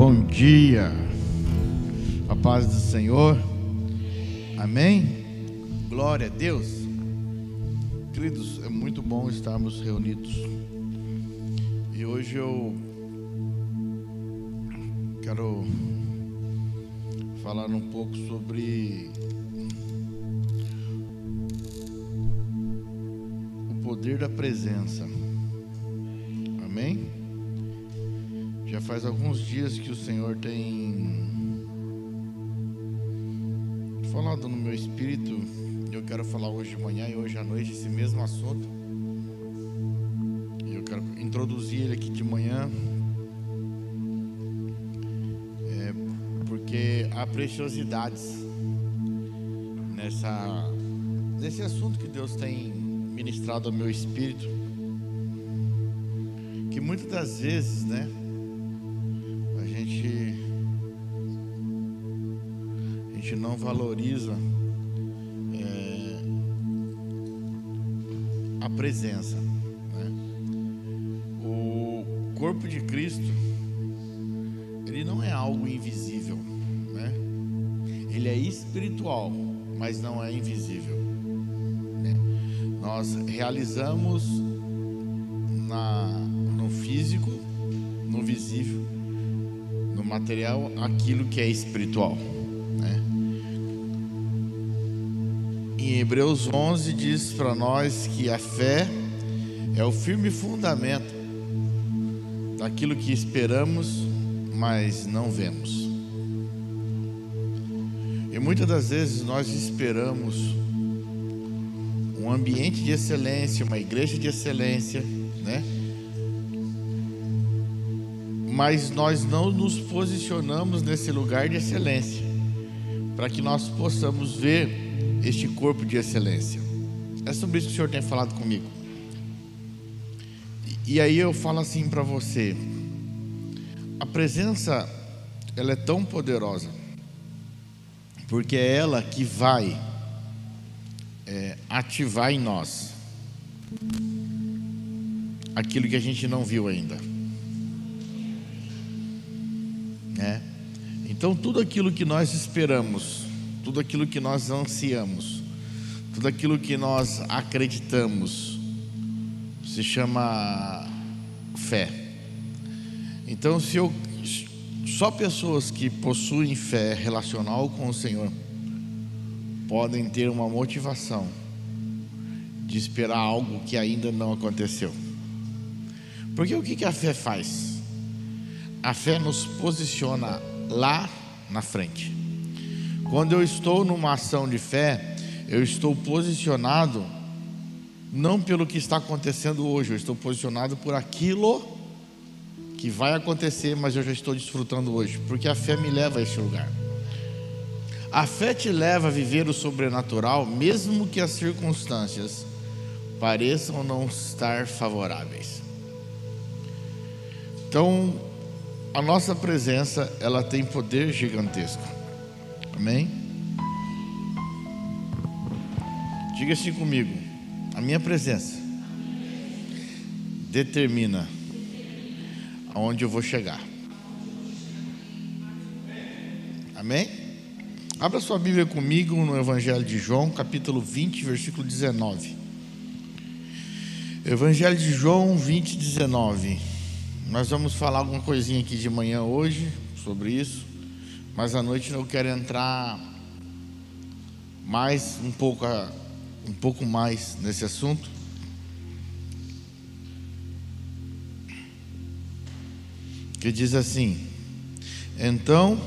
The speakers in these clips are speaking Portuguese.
Bom dia, a paz do Senhor, amém? Glória a Deus, queridos, é muito bom estarmos reunidos. E hoje eu quero falar um pouco sobre o poder da presença, amém? Já faz alguns dias que o Senhor tem falado no meu espírito. Eu quero falar hoje de manhã e hoje à noite esse mesmo assunto. Eu quero introduzir ele aqui de manhã. É, porque há preciosidades nessa, nesse assunto que Deus tem ministrado ao meu espírito. Que muitas das vezes, né? Valoriza é, a presença. Né? O corpo de Cristo, ele não é algo invisível, né? Ele é espiritual, mas não é invisível. Né? Nós realizamos na, no físico, no visível, no material, aquilo que é espiritual. Hebreus 11 diz para nós que a fé é o firme fundamento daquilo que esperamos, mas não vemos. E muitas das vezes nós esperamos um ambiente de excelência, uma igreja de excelência, né? Mas nós não nos posicionamos nesse lugar de excelência, para que nós possamos ver este corpo de excelência. É sobre isso que o Senhor tem falado comigo. E, aí eu falo assim para você: a presença, ela é tão poderosa, porque é ela que vai é, ativar em nós aquilo que a gente não viu ainda. Né? Então, tudo aquilo que nós esperamos tudo aquilo que nós ansiamos, tudo aquilo que nós acreditamos, se chama fé. Então, se eu só pessoas que possuem fé relacional com o Senhor podem ter uma motivação de esperar algo que ainda não aconteceu. Porque o que a fé faz? A fé nos posiciona lá na frente. Quando eu estou numa ação de fé, eu estou posicionado não pelo que está acontecendo hoje, eu estou posicionado por aquilo que vai acontecer, mas eu já estou desfrutando hoje, porque a fé me leva a esse lugar. A fé te leva a viver o sobrenatural, mesmo que as circunstâncias pareçam não estar favoráveis. Então, a nossa presença, ela tem poder gigantesco. Amém? Diga assim comigo: a minha presença determina aonde eu vou chegar. Amém? Abra sua Bíblia comigo no Evangelho de João, capítulo 20, versículo 19. Evangelho de João 20, 19. Nós vamos falar alguma coisinha aqui de manhã hoje sobre isso. Mas à noite eu quero entrar mais um pouco, um pouco mais nesse assunto. Que diz assim: Então,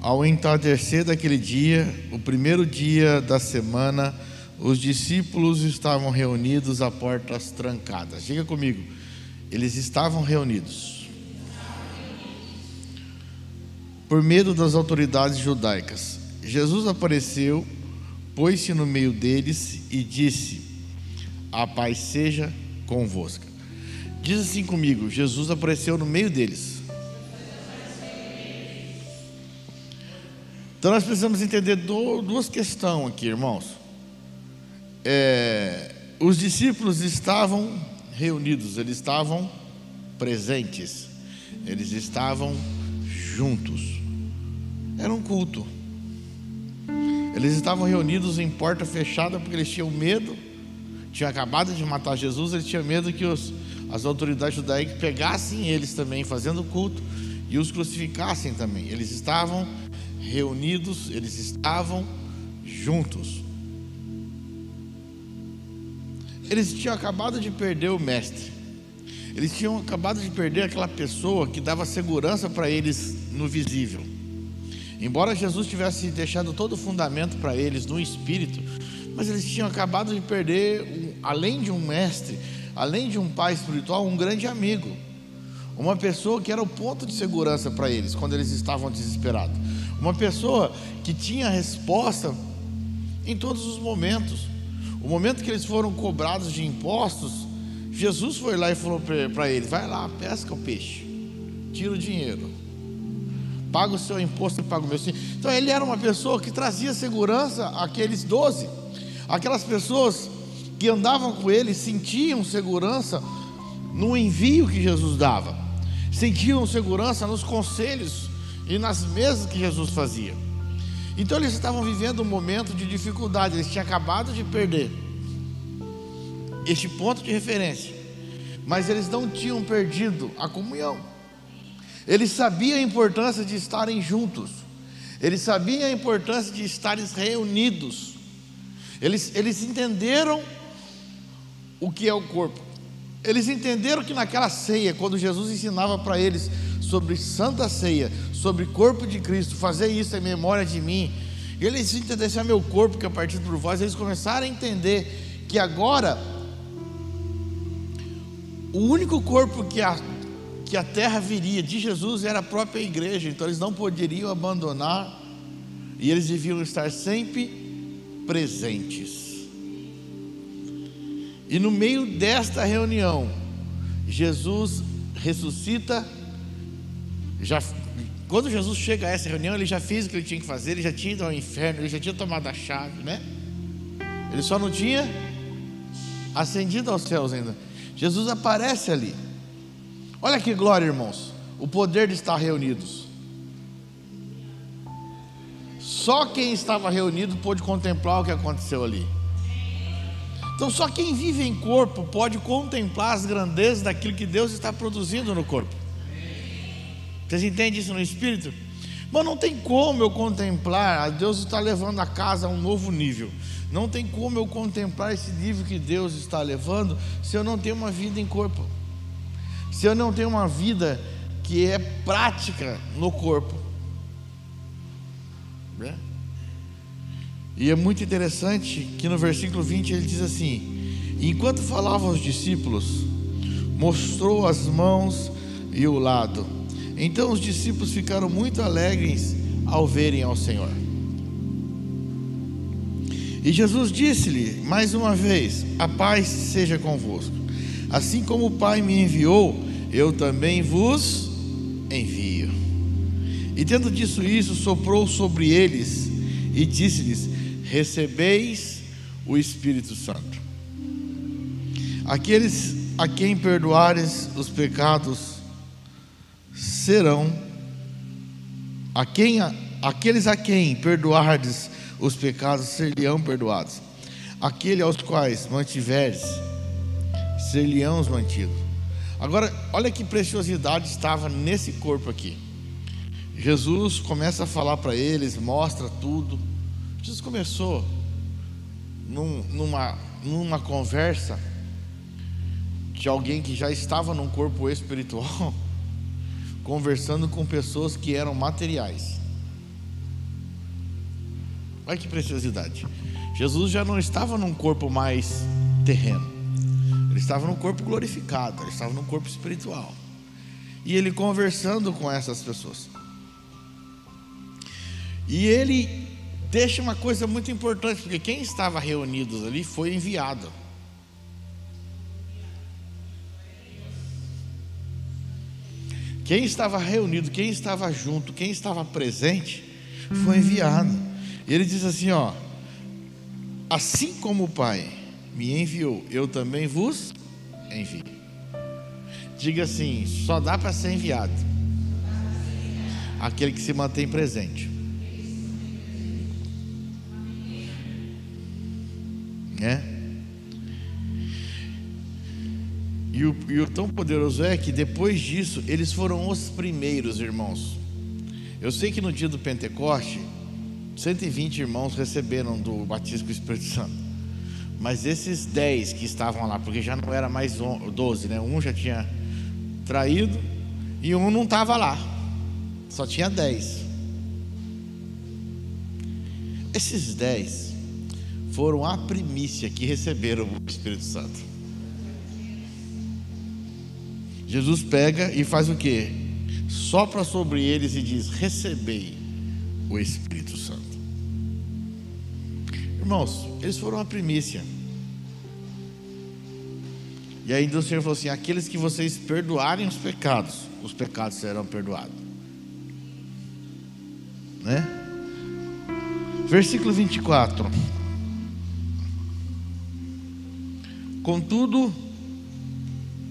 ao entardecer daquele dia, o primeiro dia da semana, os discípulos estavam reunidos a portas trancadas. Diga comigo, eles estavam reunidos por medo das autoridades judaicas. Jesus apareceu, pôs-se no meio deles e disse: A paz seja convosco. Diz assim comigo: Jesus apareceu no meio deles. Então nós precisamos entender duas questões aqui, irmãos. É, os discípulos estavam reunidos, eles estavam presentes, eles estavam juntos. Era um culto. Eles estavam reunidos em porta fechada porque eles tinham medo, tinham acabado de matar Jesus, eles tinham medo que os, as autoridades judaicas pegassem eles também fazendo culto e os crucificassem também. Eles estavam reunidos, eles estavam juntos. Eles tinham acabado de perder o mestre. Eles tinham acabado de perder aquela pessoa que dava segurança para eles no visível. Embora Jesus tivesse deixado todo o fundamento para eles no espírito, mas eles tinham acabado de perder, além de um mestre, além de um pai espiritual, um grande amigo. Uma pessoa que era o ponto de segurança para eles quando eles estavam desesperados. Uma pessoa que tinha resposta em todos os momentos. O momento que eles foram cobrados de impostos, Jesus foi lá e falou para eles: vai lá, pesca o peixe, tira o dinheiro, paga o seu imposto e paga o meu. Então ele era uma pessoa que trazia segurança àqueles doze, aquelas pessoas que andavam com ele sentiam segurança no envio que Jesus dava, sentiam segurança nos conselhos e nas mesas que Jesus fazia. Então eles estavam vivendo um momento de dificuldade, eles tinham acabado de perder este ponto de referência, mas eles não tinham perdido a comunhão. Eles sabiam a importância de estarem juntos, eles sabiam a importância de estarem reunidos, eles, eles entenderam o que é o corpo, eles entenderam que naquela ceia, quando Jesus ensinava para eles sobre santa ceia, sobre corpo de Cristo, fazer isso em memória de mim. Eles entendessem a meu corpo que é partido por vós, eles começaram a entender que agora o único corpo que a, que a terra viria de Jesus era a própria igreja, então eles não poderiam abandonar e eles deviam estar sempre presentes. E no meio desta reunião, Jesus ressuscita já quando Jesus chega a essa reunião, ele já fez o que ele tinha que fazer, ele já tinha ido ao inferno, ele já tinha tomado a chave, né? Ele só não tinha ascendido aos céus ainda. Jesus aparece ali. Olha que glória, irmãos. O poder de estar reunidos. Só quem estava reunido pôde contemplar o que aconteceu ali. Então, só quem vive em corpo pode contemplar as grandezas daquilo que Deus está produzindo no corpo. Vocês entendem isso no espírito? Mas não tem como eu contemplar, Deus está levando a casa a um novo nível. Não tem como eu contemplar esse nível que Deus está levando se eu não tenho uma vida em corpo. Se eu não tenho uma vida que é prática no corpo. Né? E é muito interessante que no versículo 20 ele diz assim: Enquanto falava aos discípulos, mostrou as mãos e o lado. Então os discípulos ficaram muito alegres ao verem ao Senhor. E Jesus disse-lhe mais uma vez: A paz seja convosco. Assim como o Pai me enviou, eu também vos envio. E tendo dito isso, soprou sobre eles e disse-lhes: Recebeis o Espírito Santo. Aqueles a quem perdoares os pecados, serão a quem, aqueles a quem perdoardes os pecados serão perdoados. Aquele aos quais mantiveres serão os mantidos. Agora, olha que preciosidade estava nesse corpo aqui. Jesus começa a falar para eles, mostra tudo. Jesus começou num, numa, numa conversa de alguém que já estava num corpo espiritual conversando com pessoas que eram materiais. Olha que preciosidade. Jesus já não estava num corpo mais terreno. Ele estava num corpo glorificado, ele estava num corpo espiritual. E ele conversando com essas pessoas. E ele deixa uma coisa muito importante, porque quem estava reunidos ali foi enviado. Quem estava reunido, quem estava junto, quem estava presente, foi enviado. E ele diz assim: ó, assim como o Pai me enviou, eu também vos envio. Diga assim: só dá para ser enviado aquele que se mantém presente. Né? E o, e o tão poderoso é que depois disso, eles foram os primeiros irmãos. Eu sei que no dia do Pentecoste, 120 irmãos receberam do batismo com o Espírito Santo. Mas esses 10 que estavam lá, porque já não era mais 12, né? Um já tinha traído e um não estava lá. Só tinha 10. Esses 10 foram a primícia que receberam o Espírito Santo. Jesus pega e faz o que? Sopra sobre eles e diz: Recebei o Espírito Santo. Irmãos, eles foram a primícia. E ainda o Senhor falou assim: aqueles que vocês perdoarem os pecados, os pecados serão perdoados. Né? Versículo 24. Contudo,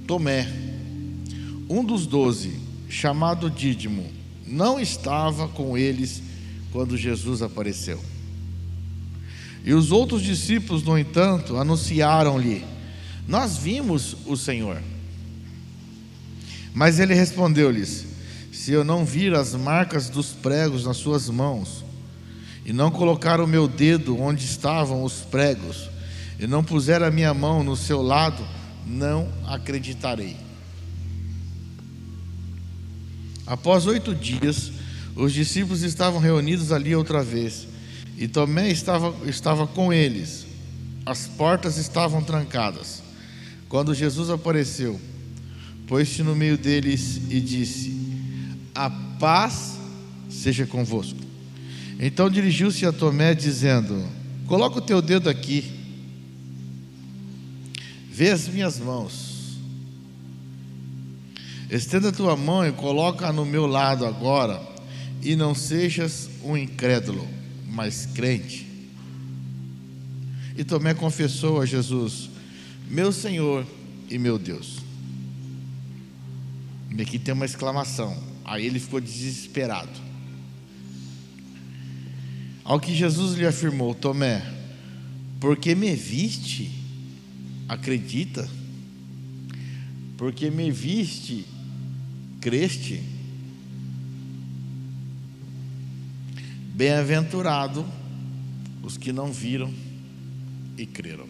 Tomé, um dos doze, chamado Dídimo, não estava com eles quando Jesus apareceu. E os outros discípulos, no entanto, anunciaram-lhe: Nós vimos o Senhor. Mas ele respondeu-lhes: Se eu não vir as marcas dos pregos nas suas mãos, e não colocar o meu dedo onde estavam os pregos, e não puser a minha mão no seu lado, não acreditarei. Após oito dias, os discípulos estavam reunidos ali outra vez e Tomé estava, estava com eles. As portas estavam trancadas. Quando Jesus apareceu, pôs-se no meio deles e disse: A paz seja convosco. Então dirigiu-se a Tomé, dizendo: Coloca o teu dedo aqui, vê as minhas mãos. Estenda a tua mão e coloca no meu lado agora, e não sejas um incrédulo mas crente. E Tomé confessou a Jesus: Meu Senhor e meu Deus. E aqui tem uma exclamação. Aí ele ficou desesperado. Ao que Jesus lhe afirmou: Tomé, porque me viste, acredita? Porque me viste, creste? Bem-aventurado os que não viram e creram.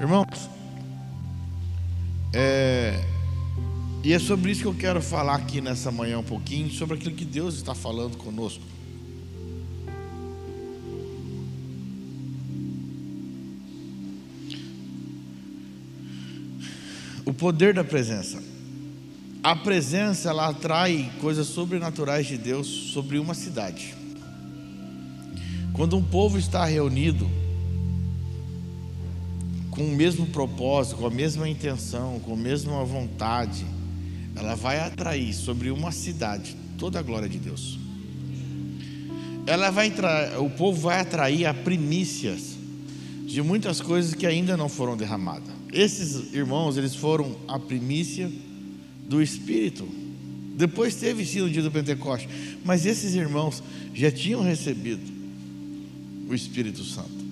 Irmãos, é, e é sobre isso que eu quero falar aqui nessa manhã um pouquinho, sobre aquilo que Deus está falando conosco. O poder da presença a presença ela atrai coisas sobrenaturais de Deus sobre uma cidade. Quando um povo está reunido com o mesmo propósito, com a mesma intenção, com a mesma vontade, ela vai atrair sobre uma cidade toda a glória de Deus. Ela vai o povo vai atrair a primícias de muitas coisas que ainda não foram derramadas. Esses irmãos, eles foram a primícia do Espírito. Depois teve sim o dia do Pentecoste, mas esses irmãos já tinham recebido o Espírito Santo.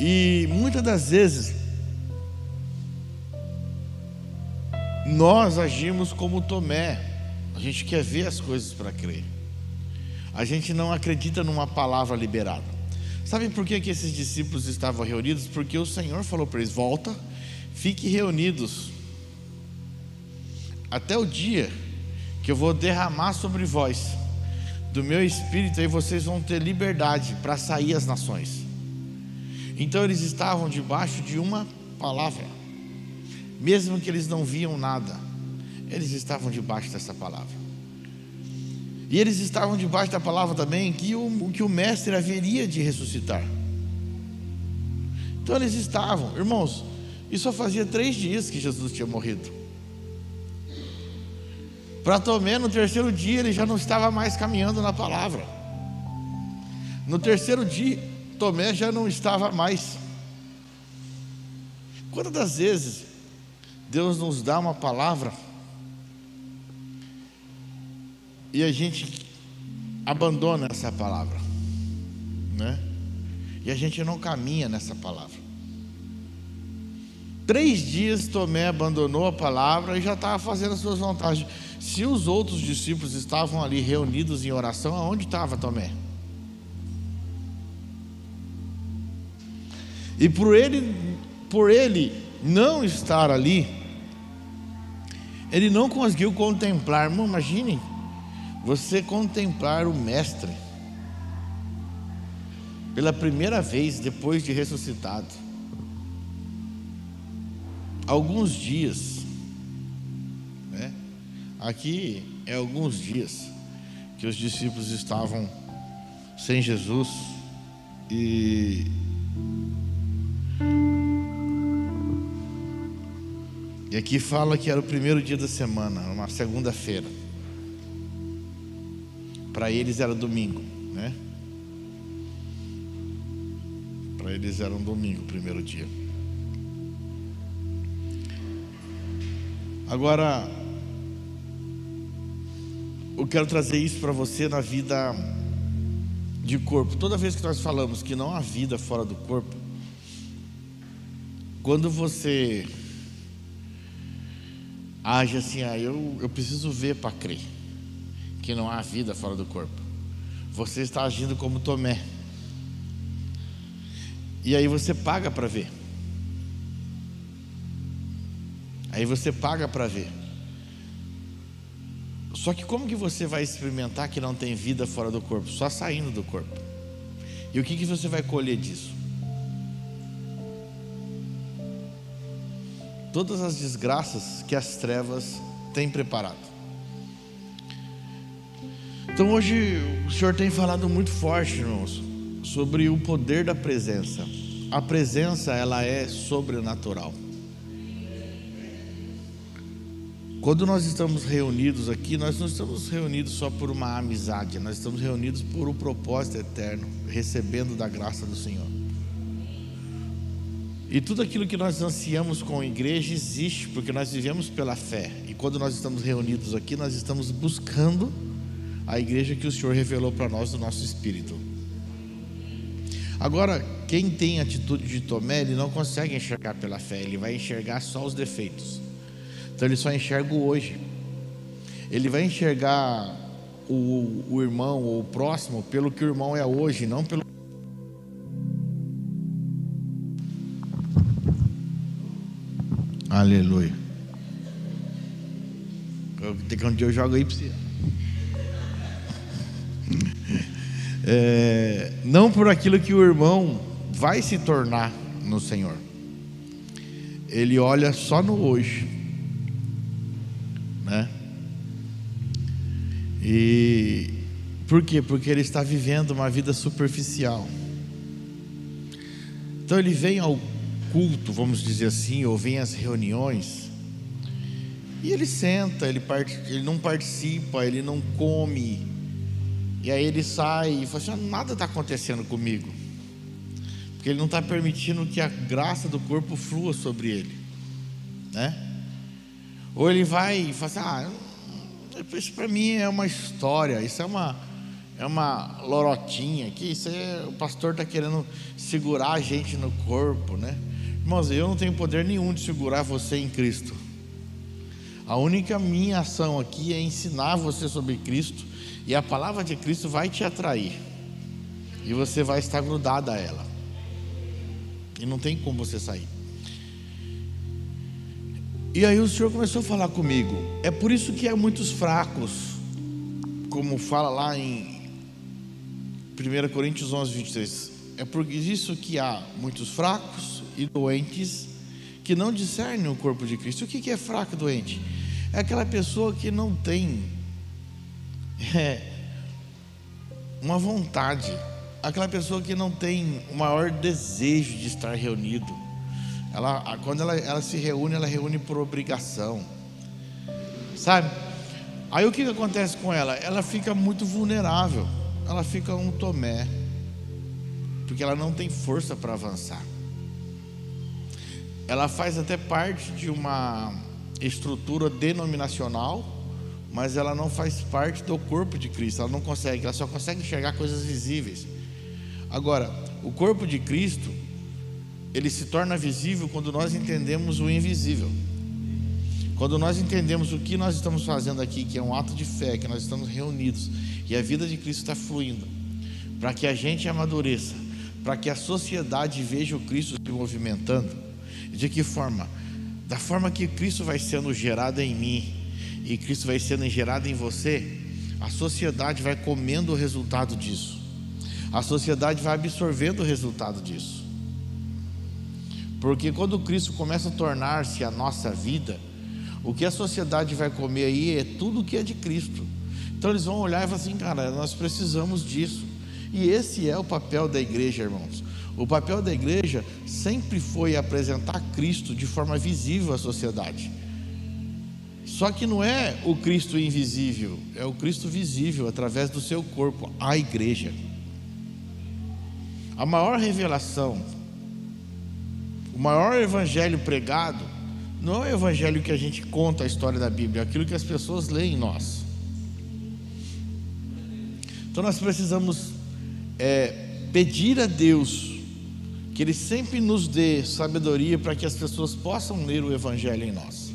E muitas das vezes nós agimos como Tomé. A gente quer ver as coisas para crer. A gente não acredita numa palavra liberada. Sabe por que, que esses discípulos estavam reunidos? Porque o Senhor falou para eles: volta Fique reunidos até o dia que eu vou derramar sobre vós do meu espírito, aí vocês vão ter liberdade para sair as nações. Então eles estavam debaixo de uma palavra, mesmo que eles não viam nada, eles estavam debaixo dessa palavra. E eles estavam debaixo da palavra também que o, que o Mestre haveria de ressuscitar. Então eles estavam, irmãos, e só fazia três dias que Jesus tinha morrido. Para Tomé, no terceiro dia, ele já não estava mais caminhando na palavra. No terceiro dia, Tomé já não estava mais. Quantas vezes Deus nos dá uma palavra e a gente abandona essa palavra, né? E a gente não caminha nessa palavra. Três dias Tomé abandonou a palavra e já estava fazendo as suas vontades. Se os outros discípulos estavam ali reunidos em oração, aonde estava Tomé? E por ele, por ele não estar ali, ele não conseguiu contemplar. Imagine você contemplar o Mestre pela primeira vez depois de ressuscitado. Alguns dias, né? Aqui é alguns dias que os discípulos estavam sem Jesus e E aqui fala que era o primeiro dia da semana, uma segunda-feira. Para eles era domingo, né? Para eles era um domingo, o primeiro dia. Agora, eu quero trazer isso para você na vida de corpo. Toda vez que nós falamos que não há vida fora do corpo, quando você age assim, ah, eu, eu preciso ver para crer que não há vida fora do corpo. Você está agindo como Tomé. E aí você paga para ver. Aí você paga para ver. Só que como que você vai experimentar que não tem vida fora do corpo? Só saindo do corpo. E o que, que você vai colher disso? todas as desgraças que as trevas têm preparado. Então hoje o Senhor tem falado muito forte, irmãos, sobre o poder da presença. A presença ela é sobrenatural. Quando nós estamos reunidos aqui, nós não estamos reunidos só por uma amizade, nós estamos reunidos por um propósito eterno, recebendo da graça do Senhor. E tudo aquilo que nós ansiamos com a igreja existe, porque nós vivemos pela fé. E quando nós estamos reunidos aqui, nós estamos buscando a igreja que o Senhor revelou para nós do nosso espírito. Agora, quem tem atitude de Tomé, ele não consegue enxergar pela fé, ele vai enxergar só os defeitos. Então ele só enxerga o hoje. Ele vai enxergar o, o irmão ou o próximo pelo que o irmão é hoje, não pelo Aleluia. Tem que um dia eu jogo aí para você. É, não por aquilo que o irmão vai se tornar no Senhor. Ele olha só no hoje, né? E por quê? Porque ele está vivendo uma vida superficial. Então ele vem ao culto, vamos dizer assim, ou vem às reuniões, e ele senta, ele, part... ele não participa, ele não come, e aí ele sai e fala assim: ah, nada está acontecendo comigo, porque ele não está permitindo que a graça do corpo flua sobre ele, né? Ou ele vai e fala assim: ah, isso para mim é uma história, isso é uma é uma lorotinha que isso é, o pastor está querendo segurar a gente no corpo, né? Irmãos, eu não tenho poder nenhum de segurar você em Cristo. A única minha ação aqui é ensinar você sobre Cristo e a palavra de Cristo vai te atrair. E você vai estar grudado a ela. E não tem como você sair. E aí o Senhor começou a falar comigo. É por isso que há muitos fracos, como fala lá em 1 Coríntios 11, 23. É por isso que há muitos fracos, e doentes que não discernem o corpo de Cristo. O que é fraco e doente? É aquela pessoa que não tem é, uma vontade, aquela pessoa que não tem o maior desejo de estar reunido. Ela, quando ela, ela se reúne, ela reúne por obrigação, sabe? Aí o que, que acontece com ela? Ela fica muito vulnerável, ela fica um tomé, porque ela não tem força para avançar ela faz até parte de uma estrutura denominacional, mas ela não faz parte do corpo de Cristo. Ela não consegue, ela só consegue enxergar coisas visíveis. Agora, o corpo de Cristo, ele se torna visível quando nós entendemos o invisível. Quando nós entendemos o que nós estamos fazendo aqui, que é um ato de fé, que nós estamos reunidos e a vida de Cristo está fluindo, para que a gente amadureça, para que a sociedade veja o Cristo se movimentando. De que forma? Da forma que Cristo vai sendo gerado em mim e Cristo vai sendo gerado em você, a sociedade vai comendo o resultado disso. A sociedade vai absorvendo o resultado disso. Porque quando Cristo começa a tornar-se a nossa vida, o que a sociedade vai comer aí é tudo que é de Cristo. Então eles vão olhar e falar assim, cara, nós precisamos disso. E esse é o papel da igreja, irmãos. O papel da igreja sempre foi apresentar Cristo de forma visível à sociedade. Só que não é o Cristo invisível, é o Cristo visível através do seu corpo, a igreja. A maior revelação, maior evangelho pregado não é o evangelho que a gente conta a história da Bíblia, é aquilo que as pessoas leem em nós. Então nós precisamos é, pedir a Deus que Ele sempre nos dê sabedoria para que as pessoas possam ler o Evangelho em nós.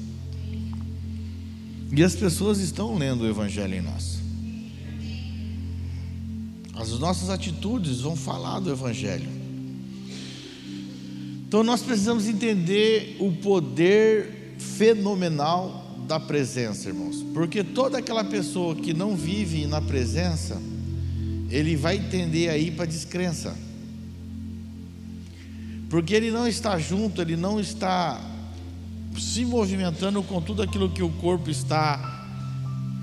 E as pessoas estão lendo o Evangelho em nós. As nossas atitudes vão falar do Evangelho. Então nós precisamos entender o poder fenomenal da presença, irmãos. Porque toda aquela pessoa que não vive na presença, ele vai tender aí para descrença. Porque ele não está junto, ele não está se movimentando com tudo aquilo que o corpo está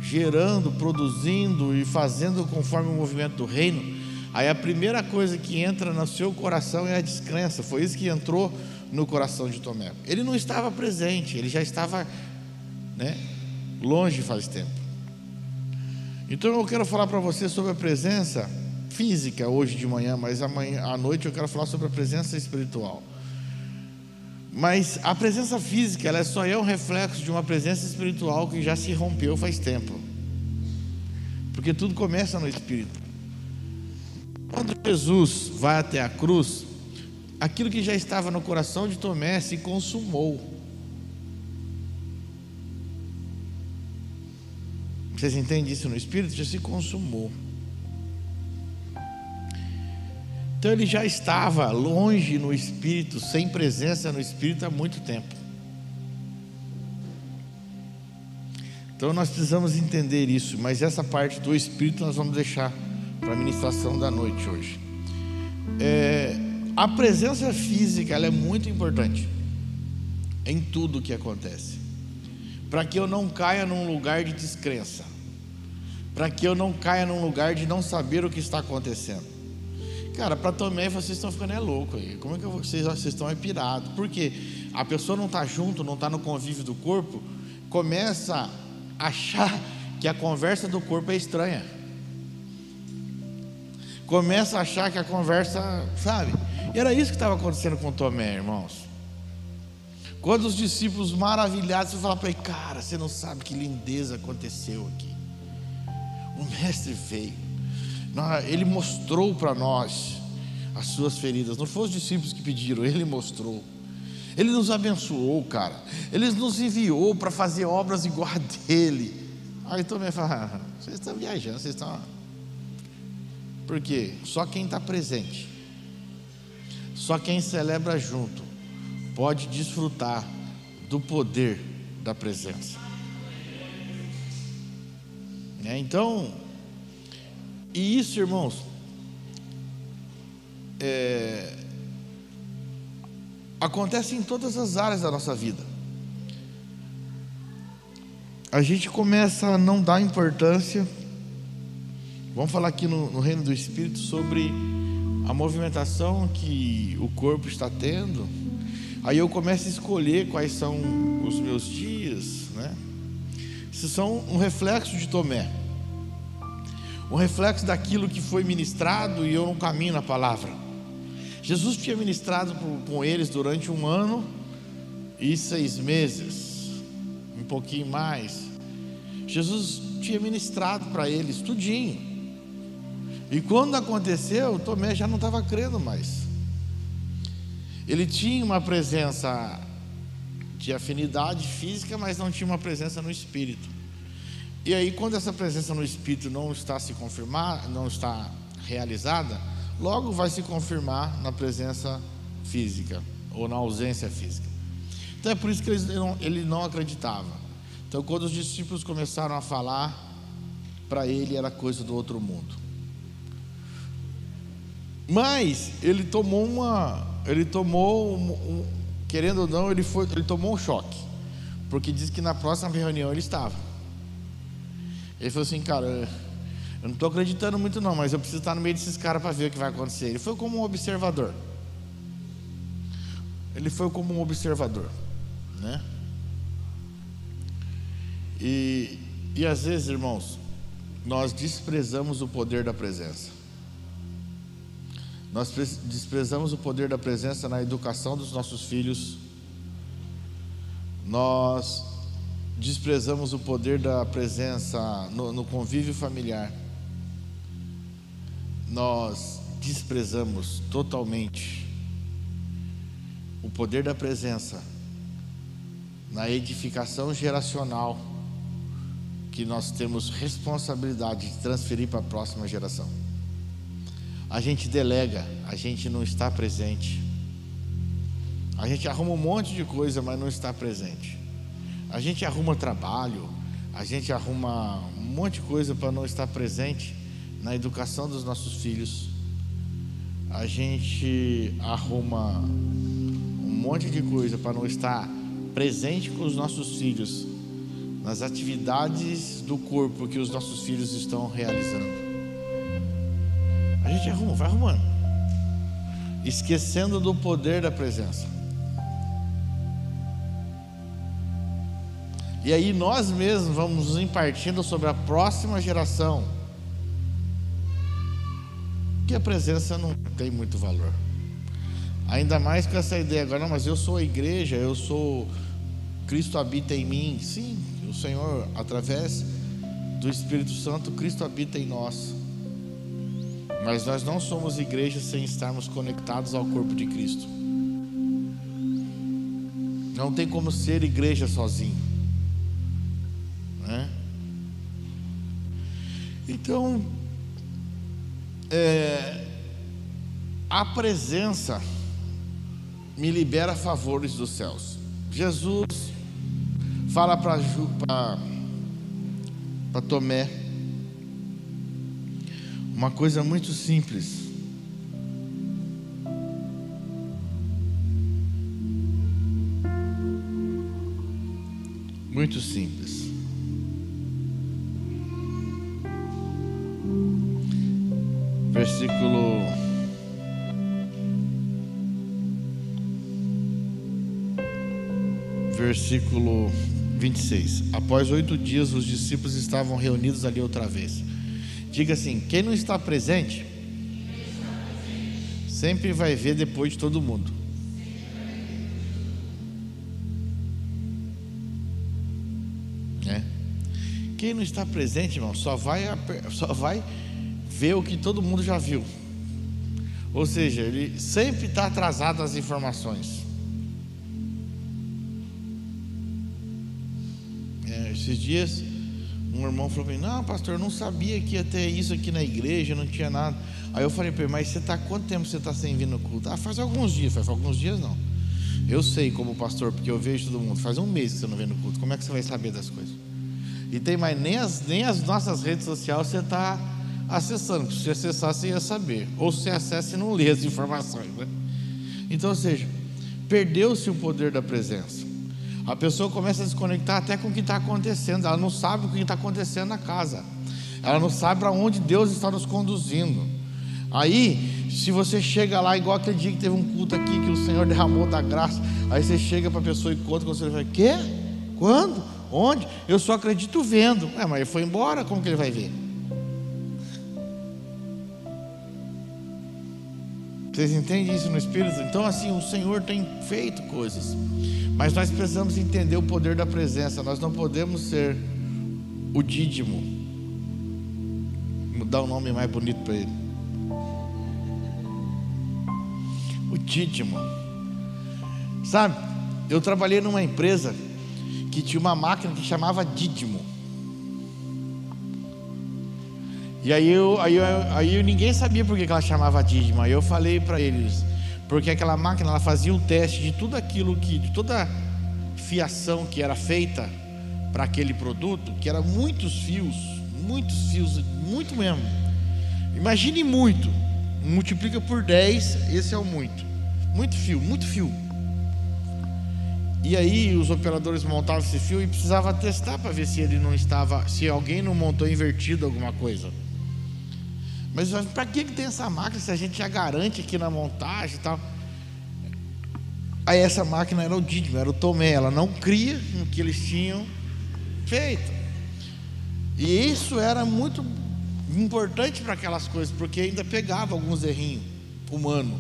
gerando, produzindo e fazendo conforme o movimento do reino Aí a primeira coisa que entra no seu coração é a descrença. Foi isso que entrou no coração de Tomé. Ele não estava presente, ele já estava né, longe faz tempo. Então eu quero falar para você sobre a presença física hoje de manhã, mas amanhã à noite eu quero falar sobre a presença espiritual. Mas a presença física, ela só é um reflexo de uma presença espiritual que já se rompeu faz tempo. Porque tudo começa no espírito. Quando Jesus vai até a cruz, aquilo que já estava no coração de Tomé se consumou. Vocês entendem isso no espírito? Já se consumou. Então ele já estava longe no espírito, sem presença no espírito há muito tempo. Então nós precisamos entender isso, mas essa parte do espírito nós vamos deixar para a ministração da noite hoje. É, a presença física ela é muito importante em tudo que acontece, para que eu não caia num lugar de descrença, para que eu não caia num lugar de não saber o que está acontecendo. Cara, para Tomé, vocês estão ficando é louco aí. Como é que vocês, vocês estão é pirado? Porque a pessoa não está junto, não está no convívio do corpo, começa a achar que a conversa do corpo é estranha começa a achar que a conversa, sabe? E era isso que estava acontecendo com Tomé, irmãos. Quando os discípulos maravilhados falaram para ele, cara, você não sabe que lindeza aconteceu aqui. O mestre veio, ele mostrou para nós as suas feridas. Não foram os discípulos que pediram, ele mostrou. Ele nos abençoou, cara. Ele nos enviou para fazer obras igual a dele. Aí Tomé fala: ah, vocês estão viajando, vocês estão porque só quem está presente, só quem celebra junto, pode desfrutar do poder da presença. É, então, e isso, irmãos, é, acontece em todas as áreas da nossa vida. A gente começa a não dar importância Vamos falar aqui no, no, reino do Espírito sobre a movimentação que o corpo está tendo. Aí eu começo a escolher quais são os meus dias, né? Isso são um reflexo de Tomé, um reflexo daquilo que foi ministrado e eu não caminho na palavra. Jesus tinha ministrado com eles durante um ano, e seis meses, um pouquinho mais, Jesus tinha ministrado para eles tudinho. E quando aconteceu, Tomé já não estava crendo mais. Ele tinha uma presença de afinidade física, mas não tinha uma presença no espírito. E aí, quando essa presença no espírito não está se confirmar, não está realizada, logo vai se confirmar na presença física ou na ausência física. Então é por isso que ele não, ele não acreditava. Então, quando os discípulos começaram a falar, para ele era coisa do outro mundo. Mas ele tomou uma, ele tomou um, um, querendo ou não, ele foi, ele tomou um choque, porque diz que na próxima reunião ele estava. Ele falou assim, cara, eu não estou acreditando muito não, mas eu preciso estar no meio desses caras para ver o que vai acontecer. Ele foi como um observador. Ele foi como um observador, né? E, e às vezes, irmãos, nós desprezamos o poder da presença. Nós desprezamos o poder da presença na educação dos nossos filhos. Nós desprezamos o poder da presença no, no convívio familiar, nós desprezamos totalmente o poder da presença na edificação geracional que nós temos responsabilidade de transferir para a próxima geração. A gente delega, a gente não está presente. A gente arruma um monte de coisa, mas não está presente. A gente arruma trabalho, a gente arruma um monte de coisa para não estar presente na educação dos nossos filhos. A gente arruma um monte de coisa para não estar presente com os nossos filhos nas atividades do corpo que os nossos filhos estão realizando. A gente arruma, vai arrumando, esquecendo do poder da presença. E aí nós mesmos vamos nos impartindo sobre a próxima geração. Que a presença não tem muito valor. Ainda mais com essa ideia agora, não, mas eu sou a igreja, eu sou Cristo habita em mim. Sim, o Senhor, através do Espírito Santo, Cristo habita em nós. Mas nós não somos igreja sem estarmos conectados ao corpo de Cristo. Não tem como ser igreja sozinho. Né? Então, é, a presença me libera favores dos céus. Jesus fala para Tomé uma coisa muito simples. Muito simples. versículo versículo 26. Após oito dias, os discípulos estavam reunidos ali outra vez. Diga assim: quem não está presente, sempre vai ver depois de todo mundo. É. Quem não está presente, irmão, só vai, só vai vê o que todo mundo já viu. Ou seja, ele sempre está atrasado às informações. É, esses dias, um irmão falou para mim: Não, pastor, eu não sabia que ia ter isso aqui na igreja, não tinha nada. Aí eu falei para ele: Mas você está quanto tempo você está sem vir no culto? Ah, faz alguns dias. Faz alguns dias não. Eu sei como pastor, porque eu vejo todo mundo. Faz um mês que você não vem no culto. Como é que você vai saber das coisas? E tem mais nem as, nem as nossas redes sociais você está acessando. Se acessar, você ia saber. Ou se acessa e não lê as informações. Né? Então, ou seja, perdeu-se o poder da presença. A pessoa começa a desconectar até com o que está acontecendo. Ela não sabe o que está acontecendo na casa. Ela não sabe para onde Deus está nos conduzindo. Aí, se você chega lá, igual aquele dia que teve um culto aqui que o Senhor derramou da graça, aí você chega para a pessoa e conta, você vai, quê? Quando? Onde? Eu só acredito vendo. É, mas ele foi embora, como que ele vai ver? Vocês entendem isso no Espírito? Então, assim, o Senhor tem feito coisas, mas nós precisamos entender o poder da presença. Nós não podemos ser o dídimo, mudar o um nome mais bonito para ele. O dídimo, sabe? Eu trabalhei numa empresa que tinha uma máquina que chamava dídimo. E aí, eu, aí, eu, aí ninguém sabia por que ela chamava Dídima. Aí eu falei para eles, porque aquela máquina ela fazia um teste de tudo aquilo que, de toda fiação que era feita para aquele produto, que era muitos fios, muitos fios, muito mesmo. Imagine muito, multiplica por 10, esse é o muito. Muito fio, muito fio. E aí os operadores montavam esse fio e precisava testar para ver se ele não estava, se alguém não montou invertido alguma coisa. Mas para que, que tem essa máquina se a gente já garante aqui na montagem e tal? Aí essa máquina era o Didimo, era o Tomé, ela não cria no que eles tinham feito. E isso era muito importante para aquelas coisas, porque ainda pegava alguns errinhos humanos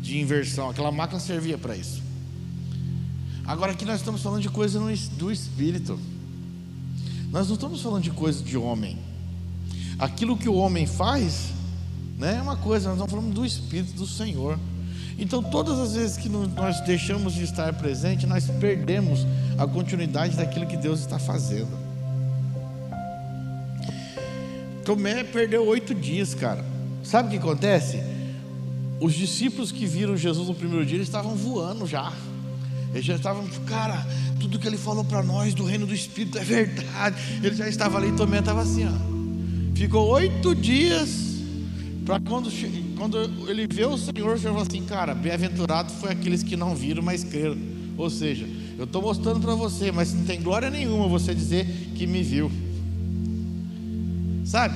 de inversão. Aquela máquina servia para isso. Agora aqui nós estamos falando de coisa do espírito. Nós não estamos falando de coisa de homem. Aquilo que o homem faz, né, é uma coisa, nós estamos falando do Espírito do Senhor. Então, todas as vezes que nós deixamos de estar presente, nós perdemos a continuidade daquilo que Deus está fazendo. Tomé perdeu oito dias, cara. Sabe o que acontece? Os discípulos que viram Jesus no primeiro dia, eles estavam voando já. Eles já estavam, cara, tudo que ele falou para nós do reino do Espírito é verdade. Ele já estava ali, Tomé estava assim, ó. Ficou oito dias para quando, quando ele vê o Senhor, o Senhor falou assim, cara, bem-aventurado foi aqueles que não viram, mas creram. Ou seja, eu estou mostrando para você, mas não tem glória nenhuma você dizer que me viu. Sabe?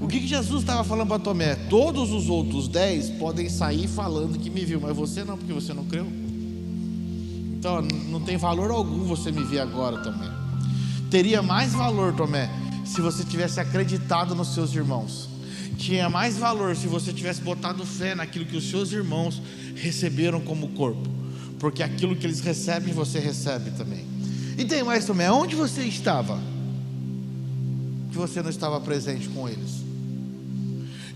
O que, que Jesus estava falando para Tomé? Todos os outros dez podem sair falando que me viu, mas você não, porque você não creu. Então não tem valor algum você me ver agora, Tomé. Teria mais valor, Tomé, se você tivesse acreditado nos seus irmãos. Tinha mais valor se você tivesse botado fé naquilo que os seus irmãos receberam como corpo. Porque aquilo que eles recebem, você recebe também. E tem mais também, onde você estava? Que você não estava presente com eles.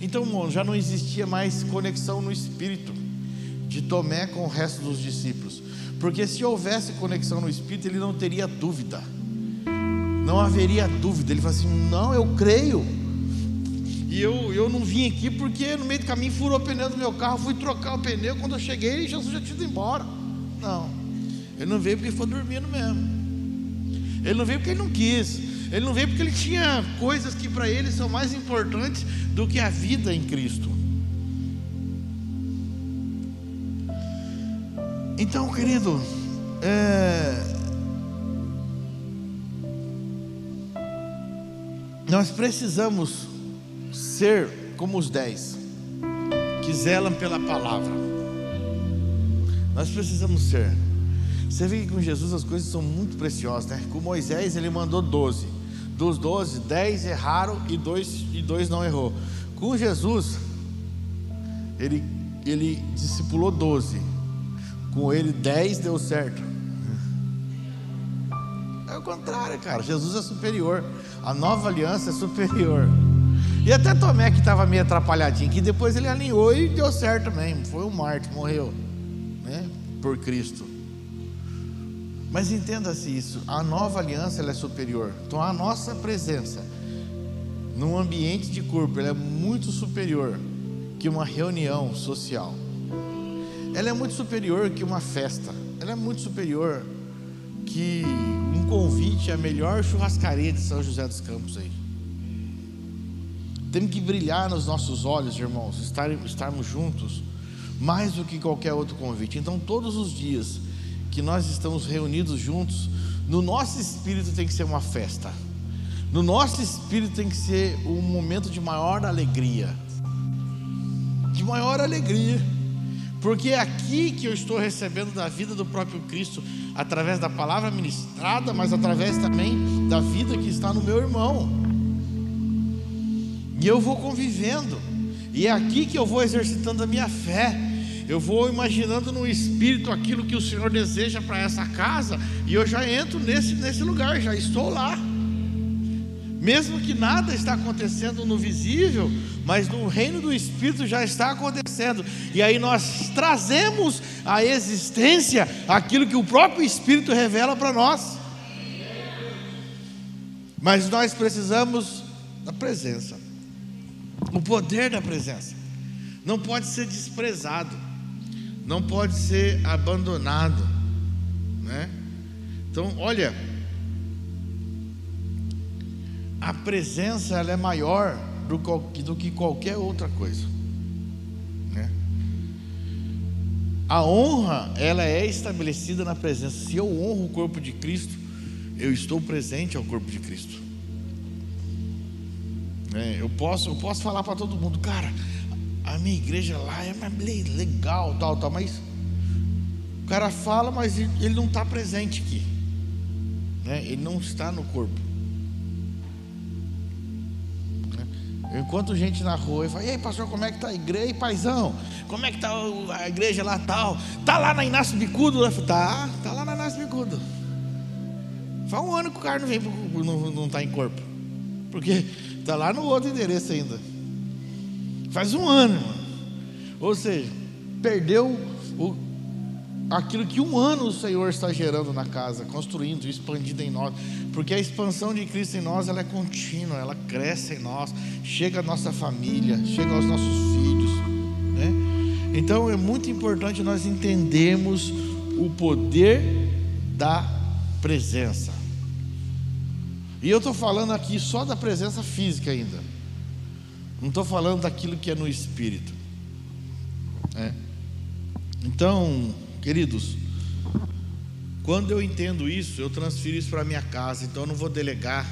Então, já não existia mais conexão no espírito de Tomé com o resto dos discípulos. Porque se houvesse conexão no espírito, ele não teria dúvida não haveria dúvida. Ele falou assim: Não, eu creio. E eu, eu não vim aqui porque no meio do caminho furou o pneu do meu carro, fui trocar o pneu. Quando eu cheguei, Jesus já tinha ido embora. Não, ele não veio porque foi dormindo mesmo. Ele não veio porque ele não quis. Ele não veio porque ele tinha coisas que para ele são mais importantes do que a vida em Cristo. Então, querido, é, Nós precisamos ser como os dez, que zelam pela palavra. Nós precisamos ser. Você vê que com Jesus as coisas são muito preciosas, né? Com Moisés ele mandou doze. Dos doze, dez erraram e dois, e dois não errou. Com Jesus, ele, ele discipulou doze. Com ele, dez deu certo. É o contrário, cara. Jesus é superior. A nova aliança é superior. E até Tomé que estava meio atrapalhadinho, que depois ele alinhou e deu certo também. Foi um mártir, morreu, né? Por Cristo. Mas entenda-se isso, a nova aliança é superior. Então a nossa presença num ambiente de corpo, é muito superior que uma reunião social. Ela é muito superior que uma festa. Ela é muito superior que um convite à melhor churrascaria de São José dos Campos aí. Temos que brilhar nos nossos olhos, irmãos, estar, estarmos juntos, mais do que qualquer outro convite. Então, todos os dias que nós estamos reunidos juntos, no nosso espírito tem que ser uma festa, no nosso espírito tem que ser um momento de maior alegria, de maior alegria, porque é aqui que eu estou recebendo da vida do próprio Cristo através da palavra ministrada, mas através também da vida que está no meu irmão. E eu vou convivendo, e é aqui que eu vou exercitando a minha fé, eu vou imaginando no espírito aquilo que o Senhor deseja para essa casa, e eu já entro nesse, nesse lugar, já estou lá. Mesmo que nada está acontecendo no visível, mas no reino do Espírito já está acontecendo. E aí nós trazemos à existência aquilo que o próprio Espírito revela para nós. Mas nós precisamos da presença. O poder da presença. Não pode ser desprezado. Não pode ser abandonado, né? Então, olha, a presença ela é maior do, que qualquer outra coisa. Né? A honra ela é estabelecida na presença. Se eu honro o corpo de Cristo, eu estou presente ao corpo de Cristo. É, eu posso, eu posso falar para todo mundo, cara, a minha igreja lá é legal, tal, tal, mas o cara fala, mas ele não está presente aqui, né? Ele não está no corpo. Eu encontro gente na rua e falo, e aí pastor, como é que tá a igreja? E paizão, como é que tá a igreja lá tal? Tá lá na Inácio Bicudo? Falo, tá, tá lá na Inácio Bicudo. Faz um ano que o cara não vem, não, não tá em corpo. Porque tá lá no outro endereço ainda. Faz um ano, mano. Ou seja, perdeu o, aquilo que um ano o Senhor está gerando na casa, construindo, expandindo em nós, porque a expansão de Cristo em nós ela é contínua, ela cresce em nós, chega à nossa família, chega aos nossos filhos, né? Então é muito importante nós entendermos o poder da presença. E eu estou falando aqui só da presença física ainda. Não estou falando daquilo que é no espírito. É. Então, Queridos, quando eu entendo isso, eu transfiro isso para minha casa, então eu não vou delegar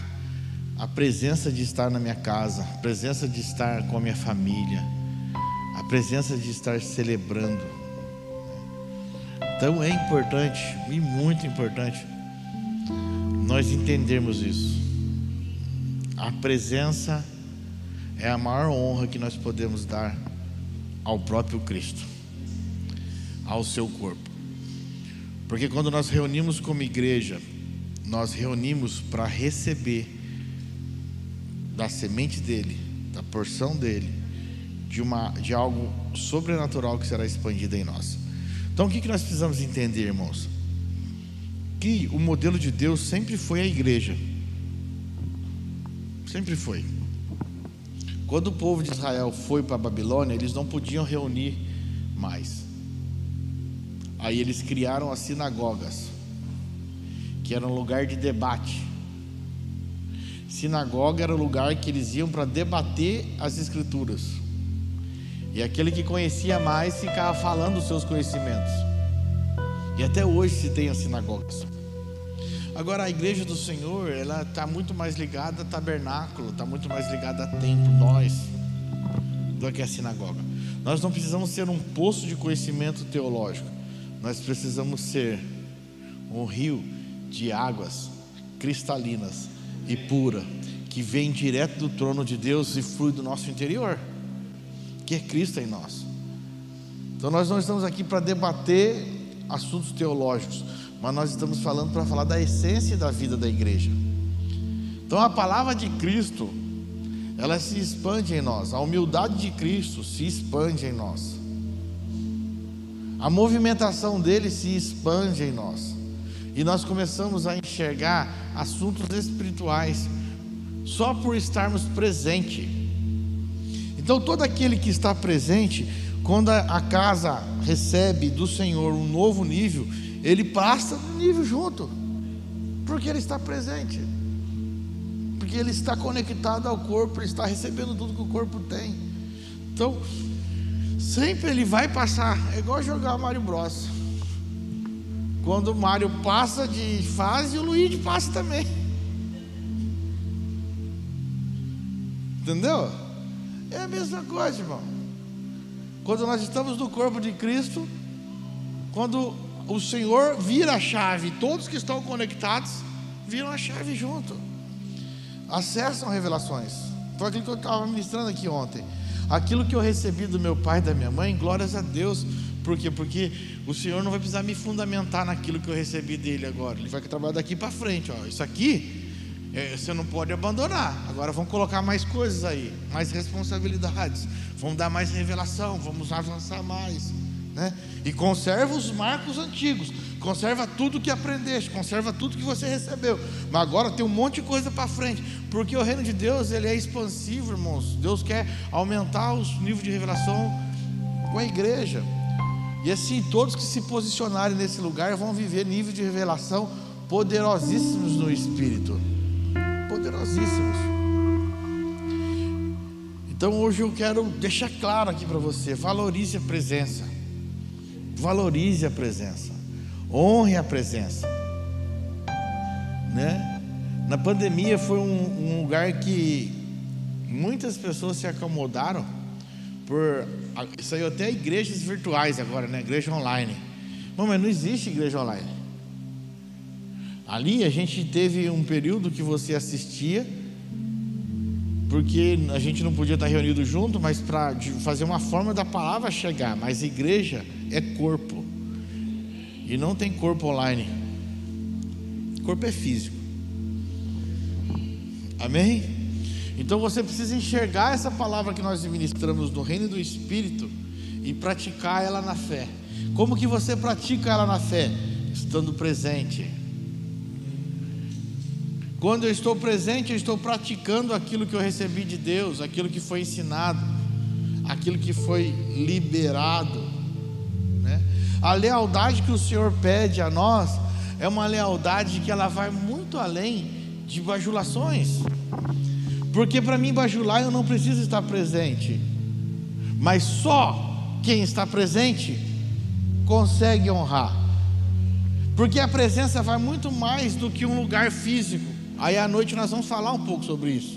a presença de estar na minha casa, a presença de estar com a minha família, a presença de estar celebrando. Então é importante, e muito importante, nós entendermos isso. A presença é a maior honra que nós podemos dar ao próprio Cristo ao seu corpo. Porque quando nós reunimos como igreja, nós reunimos para receber da semente dele, da porção dele, de, uma, de algo sobrenatural que será expandido em nós. Então o que, que nós precisamos entender, irmãos? Que o modelo de Deus sempre foi a igreja. Sempre foi. Quando o povo de Israel foi para a Babilônia, eles não podiam reunir mais. Aí eles criaram as sinagogas, que era um lugar de debate. Sinagoga era o lugar que eles iam para debater as escrituras. E aquele que conhecia mais ficava falando os seus conhecimentos. E até hoje se tem as sinagogas. Agora a igreja do Senhor, ela está muito mais ligada a tabernáculo, está muito mais ligada a templo, nós, do que a sinagoga. Nós não precisamos ser um poço de conhecimento teológico. Nós precisamos ser um rio de águas cristalinas e pura que vem direto do trono de Deus e flui do nosso interior, que é Cristo em nós. Então nós não estamos aqui para debater assuntos teológicos, mas nós estamos falando para falar da essência da vida da igreja. Então a palavra de Cristo, ela se expande em nós, a humildade de Cristo se expande em nós a movimentação dele se expande em nós. E nós começamos a enxergar assuntos espirituais só por estarmos presentes. Então, todo aquele que está presente, quando a casa recebe do Senhor um novo nível, ele passa no nível junto, porque ele está presente, porque ele está conectado ao corpo, ele está recebendo tudo que o corpo tem. Então, Sempre ele vai passar. É igual jogar Mario Bros. Quando o Mario passa de fase, o Luigi passa também. Entendeu? É a mesma coisa, irmão. Quando nós estamos no corpo de Cristo, quando o Senhor vira a chave, todos que estão conectados viram a chave junto. Acessam revelações. Foi aquilo que eu estava ministrando aqui ontem. Aquilo que eu recebi do meu pai e da minha mãe, glórias a Deus, Por quê? Porque o Senhor não vai precisar me fundamentar naquilo que eu recebi dele agora. Ele vai trabalhar daqui para frente. Ó. Isso aqui é, você não pode abandonar. Agora vamos colocar mais coisas aí, mais responsabilidades. Vamos dar mais revelação, vamos avançar mais. Né? E conserva os marcos antigos. Conserva tudo que aprendeste, conserva tudo que você recebeu. Mas agora tem um monte de coisa para frente, porque o reino de Deus ele é expansivo, irmãos. Deus quer aumentar os níveis de revelação com a igreja. E assim, todos que se posicionarem nesse lugar vão viver níveis de revelação poderosíssimos no espírito. Poderosíssimos. Então hoje eu quero deixar claro aqui para você, valorize a presença. Valorize a presença. Honre a presença. Né? Na pandemia foi um, um lugar que muitas pessoas se acomodaram por saiu até igrejas virtuais agora, né? Igreja online. Não, mas não existe igreja online. Ali a gente teve um período que você assistia, porque a gente não podia estar reunido junto, mas para fazer uma forma da palavra chegar. Mas igreja é corpo. E não tem corpo online. Corpo é físico. Amém? Então você precisa enxergar essa palavra que nós ministramos no reino do Espírito e praticar ela na fé. Como que você pratica ela na fé? Estando presente. Quando eu estou presente, eu estou praticando aquilo que eu recebi de Deus, aquilo que foi ensinado, aquilo que foi liberado. A lealdade que o Senhor pede a nós é uma lealdade que ela vai muito além de bajulações. Porque para mim bajular eu não preciso estar presente. Mas só quem está presente consegue honrar. Porque a presença vai muito mais do que um lugar físico. Aí à noite nós vamos falar um pouco sobre isso.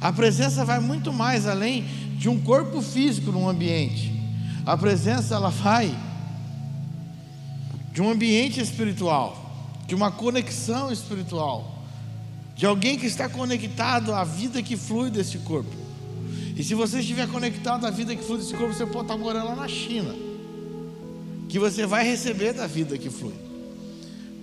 A presença vai muito mais além de um corpo físico num ambiente. A presença ela vai de um ambiente espiritual, de uma conexão espiritual, de alguém que está conectado à vida que flui desse corpo. E se você estiver conectado à vida que flui desse corpo, você pode estar morando lá na China, que você vai receber da vida que flui,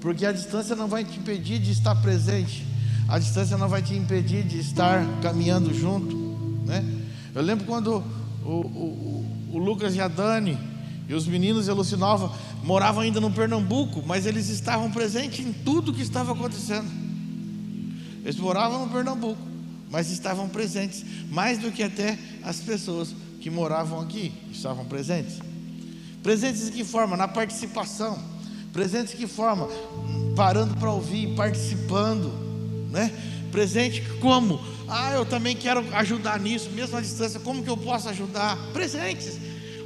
porque a distância não vai te impedir de estar presente, a distância não vai te impedir de estar caminhando junto, né? Eu lembro quando o, o, o Lucas e a Dani e os meninos a Lucinova moravam ainda no Pernambuco, mas eles estavam presentes em tudo que estava acontecendo. Eles moravam no Pernambuco, mas estavam presentes, mais do que até as pessoas que moravam aqui estavam presentes. Presentes de que forma? Na participação. Presentes de que forma? Parando para ouvir, participando, né? Presente como? Ah, eu também quero ajudar nisso, mesmo à distância, como que eu posso ajudar? Presentes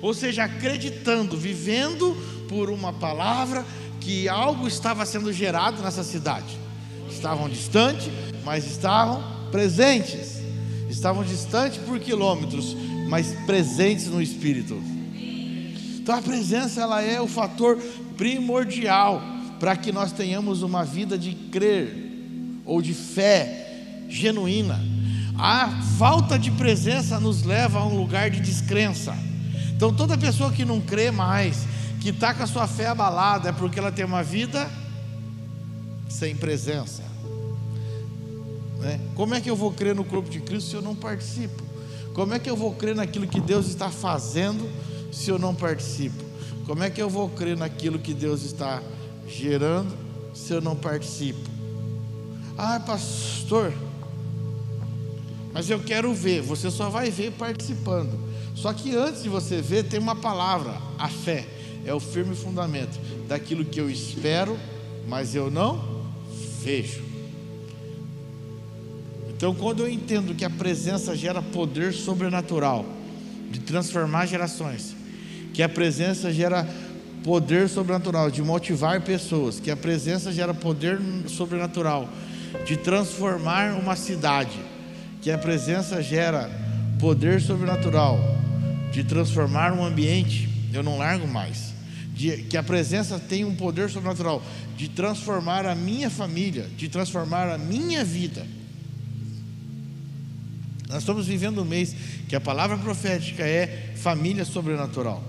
ou seja, acreditando, vivendo por uma palavra que algo estava sendo gerado nessa cidade. Estavam distantes, mas estavam presentes. Estavam distantes por quilômetros, mas presentes no espírito. Então a presença ela é o fator primordial para que nós tenhamos uma vida de crer ou de fé genuína. A falta de presença nos leva a um lugar de descrença. Então toda pessoa que não crê mais, que está com a sua fé abalada, é porque ela tem uma vida sem presença. Né? Como é que eu vou crer no corpo de Cristo se eu não participo? Como é que eu vou crer naquilo que Deus está fazendo se eu não participo? Como é que eu vou crer naquilo que Deus está gerando se eu não participo? Ah, pastor, mas eu quero ver. Você só vai ver participando. Só que antes de você ver, tem uma palavra: a fé. É o firme fundamento daquilo que eu espero, mas eu não vejo. Então, quando eu entendo que a presença gera poder sobrenatural de transformar gerações, que a presença gera poder sobrenatural de motivar pessoas, que a presença gera poder sobrenatural de transformar uma cidade, que a presença gera poder sobrenatural de transformar um ambiente, eu não largo mais. De, que a presença tem um poder sobrenatural de transformar a minha família, de transformar a minha vida. Nós estamos vivendo um mês que a palavra profética é família sobrenatural.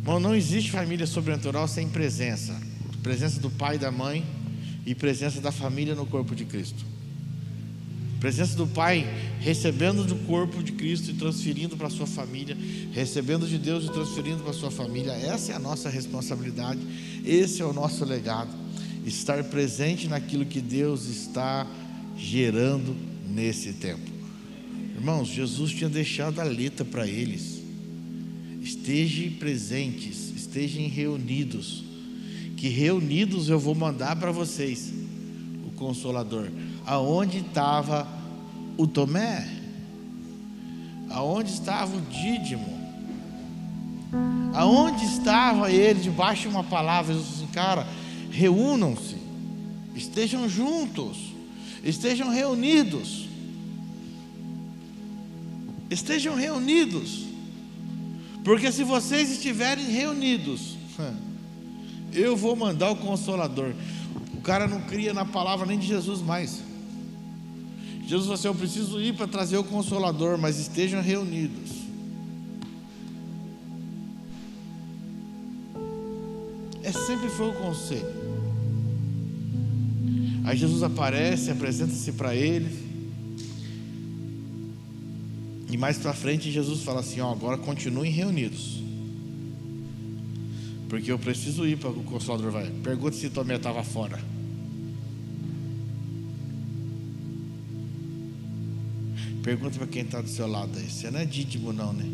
Irmão, não existe família sobrenatural sem presença presença do pai e da mãe e presença da família no corpo de Cristo. Presença do Pai recebendo do corpo de Cristo e transferindo para a sua família, recebendo de Deus e transferindo para a sua família. Essa é a nossa responsabilidade, esse é o nosso legado. Estar presente naquilo que Deus está gerando nesse tempo. Irmãos, Jesus tinha deixado a letra para eles. Estejam presentes, estejam reunidos, que reunidos eu vou mandar para vocês o Consolador. Aonde estava o Tomé? Aonde estava o Dídimo? Aonde estava ele debaixo de uma palavra? Jesus disse, cara, reúnam-se, estejam juntos, estejam reunidos. Estejam reunidos, porque se vocês estiverem reunidos, eu vou mandar o consolador. O cara não cria na palavra nem de Jesus mais. Jesus falou assim: Eu preciso ir para trazer o consolador, mas estejam reunidos. É sempre foi o conselho. Aí Jesus aparece, apresenta-se para eles. E mais para frente Jesus fala assim: ó, agora continuem reunidos. Porque eu preciso ir para o consolador vai. Pergunta se Tomé estava fora. Pergunta para quem está do seu lado aí. Você não é dídimo, não, né?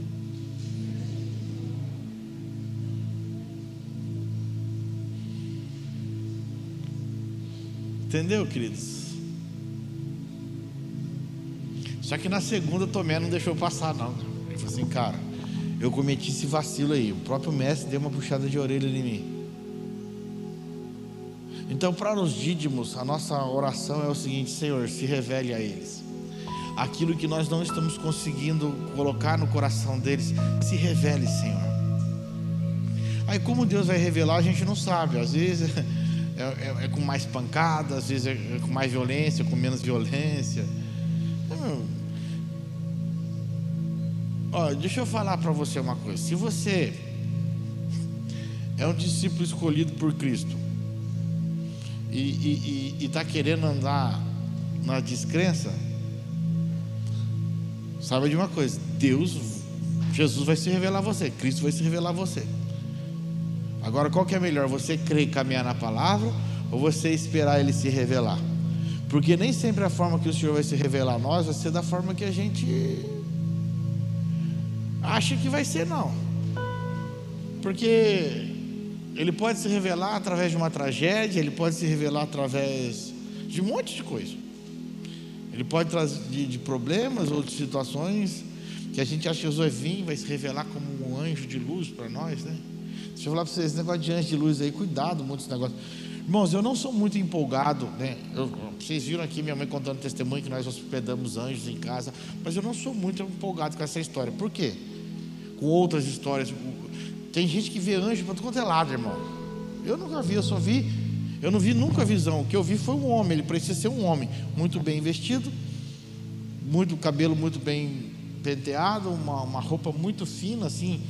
Entendeu, queridos? Só que na segunda Tomé não deixou passar, não. Ele falou assim, cara, eu cometi esse vacilo aí. O próprio mestre deu uma puxada de orelha em mim. Então, para os dídimos, a nossa oração é o seguinte: Senhor, se revele a eles aquilo que nós não estamos conseguindo colocar no coração deles, se revele, Senhor. Aí, como Deus vai revelar, a gente não sabe. Às vezes é, é, é com mais pancada, às vezes é, com mais violência, com menos violência. Olha, deixa eu falar para você uma coisa. Se você é um discípulo escolhido por Cristo e está querendo andar na descrença, Saiba de uma coisa: Deus, Jesus vai se revelar a você, Cristo vai se revelar a você. Agora, qual que é melhor? Você crer e caminhar na palavra ou você esperar Ele se revelar? Porque nem sempre a forma que o Senhor vai se revelar a nós vai ser da forma que a gente acha que vai ser, não. Porque Ele pode se revelar através de uma tragédia, Ele pode se revelar através de um monte de coisa. Ele pode trazer de, de problemas ou de situações que a gente acha que Jesus vai vir, vai se revelar como um anjo de luz para nós, né? Deixa eu falar para vocês, esse negócio de anjo de luz aí, cuidado muito esse negócio. Irmãos, eu não sou muito empolgado, né? Eu, vocês viram aqui minha mãe contando testemunho que nós hospedamos anjos em casa, mas eu não sou muito empolgado com essa história. Por quê? Com outras histórias. Tem gente que vê anjo para todo quanto é lado, irmão. Eu nunca vi, eu só vi eu não vi nunca a visão. O que eu vi foi um homem. Ele parecia ser um homem muito bem vestido, muito cabelo muito bem penteado, uma, uma roupa muito fina, assim,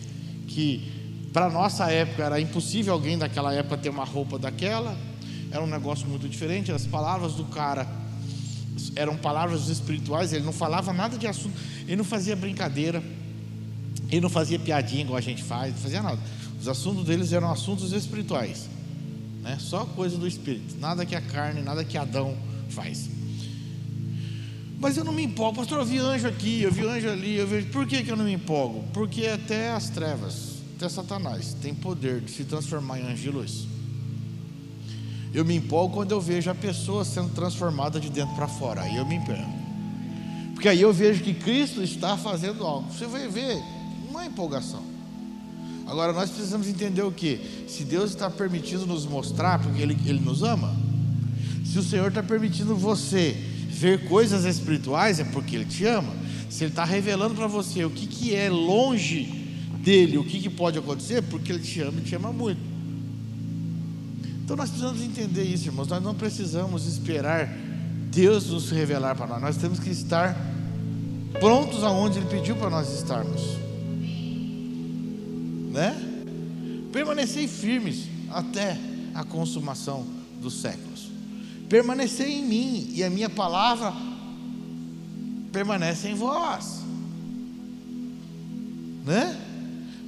que para nossa época era impossível alguém daquela época ter uma roupa daquela. Era um negócio muito diferente. As palavras do cara eram palavras espirituais. Ele não falava nada de assunto. Ele não fazia brincadeira. Ele não fazia piadinha igual a gente faz. Não fazia nada. Os assuntos deles eram assuntos espirituais né? Só coisa do espírito, nada que a carne, nada que Adão faz. Mas eu não me empolgo, pastor. Eu vi anjo aqui, eu vi anjo ali. Eu vejo. Por que, que eu não me empolgo? Porque até as trevas, até Satanás, tem poder de se transformar em anjo de luz. Eu me empolgo quando eu vejo a pessoa sendo transformada de dentro para fora. Aí eu me empolgo. Porque aí eu vejo que Cristo está fazendo algo. Você vai ver uma empolgação. Agora nós precisamos entender o que? Se Deus está permitindo nos mostrar, porque Ele, Ele nos ama. Se o Senhor está permitindo você ver coisas espirituais, é porque Ele te ama. Se Ele está revelando para você o que, que é longe dele, o que, que pode acontecer, é porque Ele te ama e te ama muito. Então nós precisamos entender isso, irmãos. Nós não precisamos esperar Deus nos revelar para nós. Nós temos que estar prontos aonde Ele pediu para nós estarmos né? permanecei firmes até a consumação dos séculos. Permanecei em mim e a minha palavra permanece em vós. Né?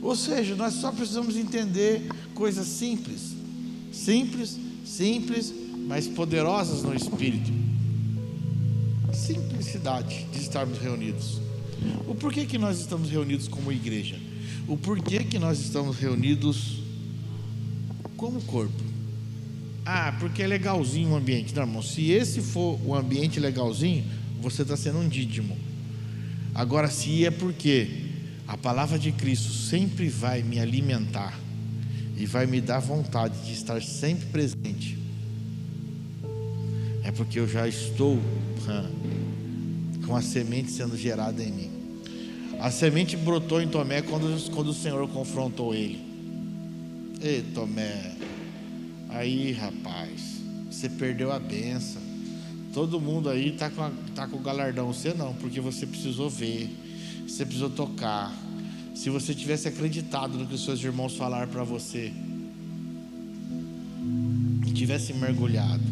Ou seja, nós só precisamos entender coisas simples, simples, simples, mas poderosas no espírito. Simplicidade de estarmos reunidos. O porquê que nós estamos reunidos como igreja? O porquê que nós estamos reunidos como corpo? Ah, porque é legalzinho o ambiente. Não, irmão, se esse for o ambiente legalzinho, você está sendo um dídimo. Agora, se é porque a palavra de Cristo sempre vai me alimentar e vai me dar vontade de estar sempre presente, é porque eu já estou com a semente sendo gerada em mim. A semente brotou em Tomé quando, quando o Senhor confrontou ele. Ei, Tomé, aí rapaz, você perdeu a benção. Todo mundo aí está com, tá com o galardão, você não, porque você precisou ver, você precisou tocar. Se você tivesse acreditado no que os seus irmãos falaram para você, e tivesse mergulhado.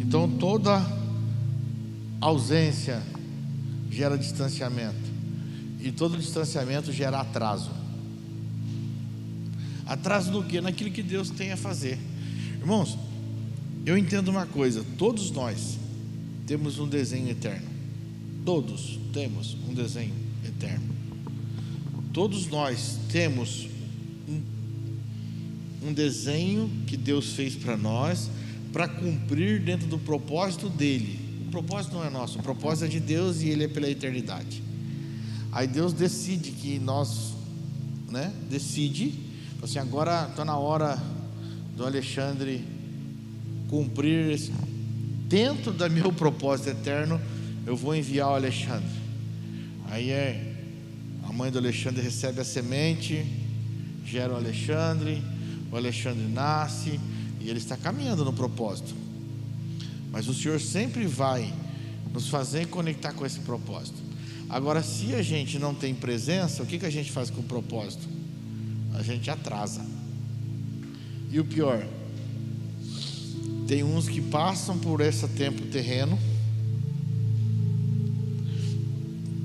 Então toda ausência gera distanciamento, e todo distanciamento gera atraso. Atraso do que? Naquilo que Deus tem a fazer. Irmãos, eu entendo uma coisa: todos nós temos um desenho eterno. Todos temos um desenho eterno. Todos nós temos um, um desenho que Deus fez para nós para cumprir dentro do propósito dele. O propósito não é nosso, o propósito é de Deus e ele é pela eternidade. Aí Deus decide que nós, né? Decide, assim, agora está na hora do Alexandre cumprir esse, dentro do meu propósito eterno, eu vou enviar o Alexandre. Aí é, a mãe do Alexandre recebe a semente, gera o Alexandre, o Alexandre nasce e ele está caminhando no propósito. Mas o Senhor sempre vai nos fazer conectar com esse propósito. Agora, se a gente não tem presença, o que, que a gente faz com o propósito? A gente atrasa. E o pior, tem uns que passam por esse tempo terreno.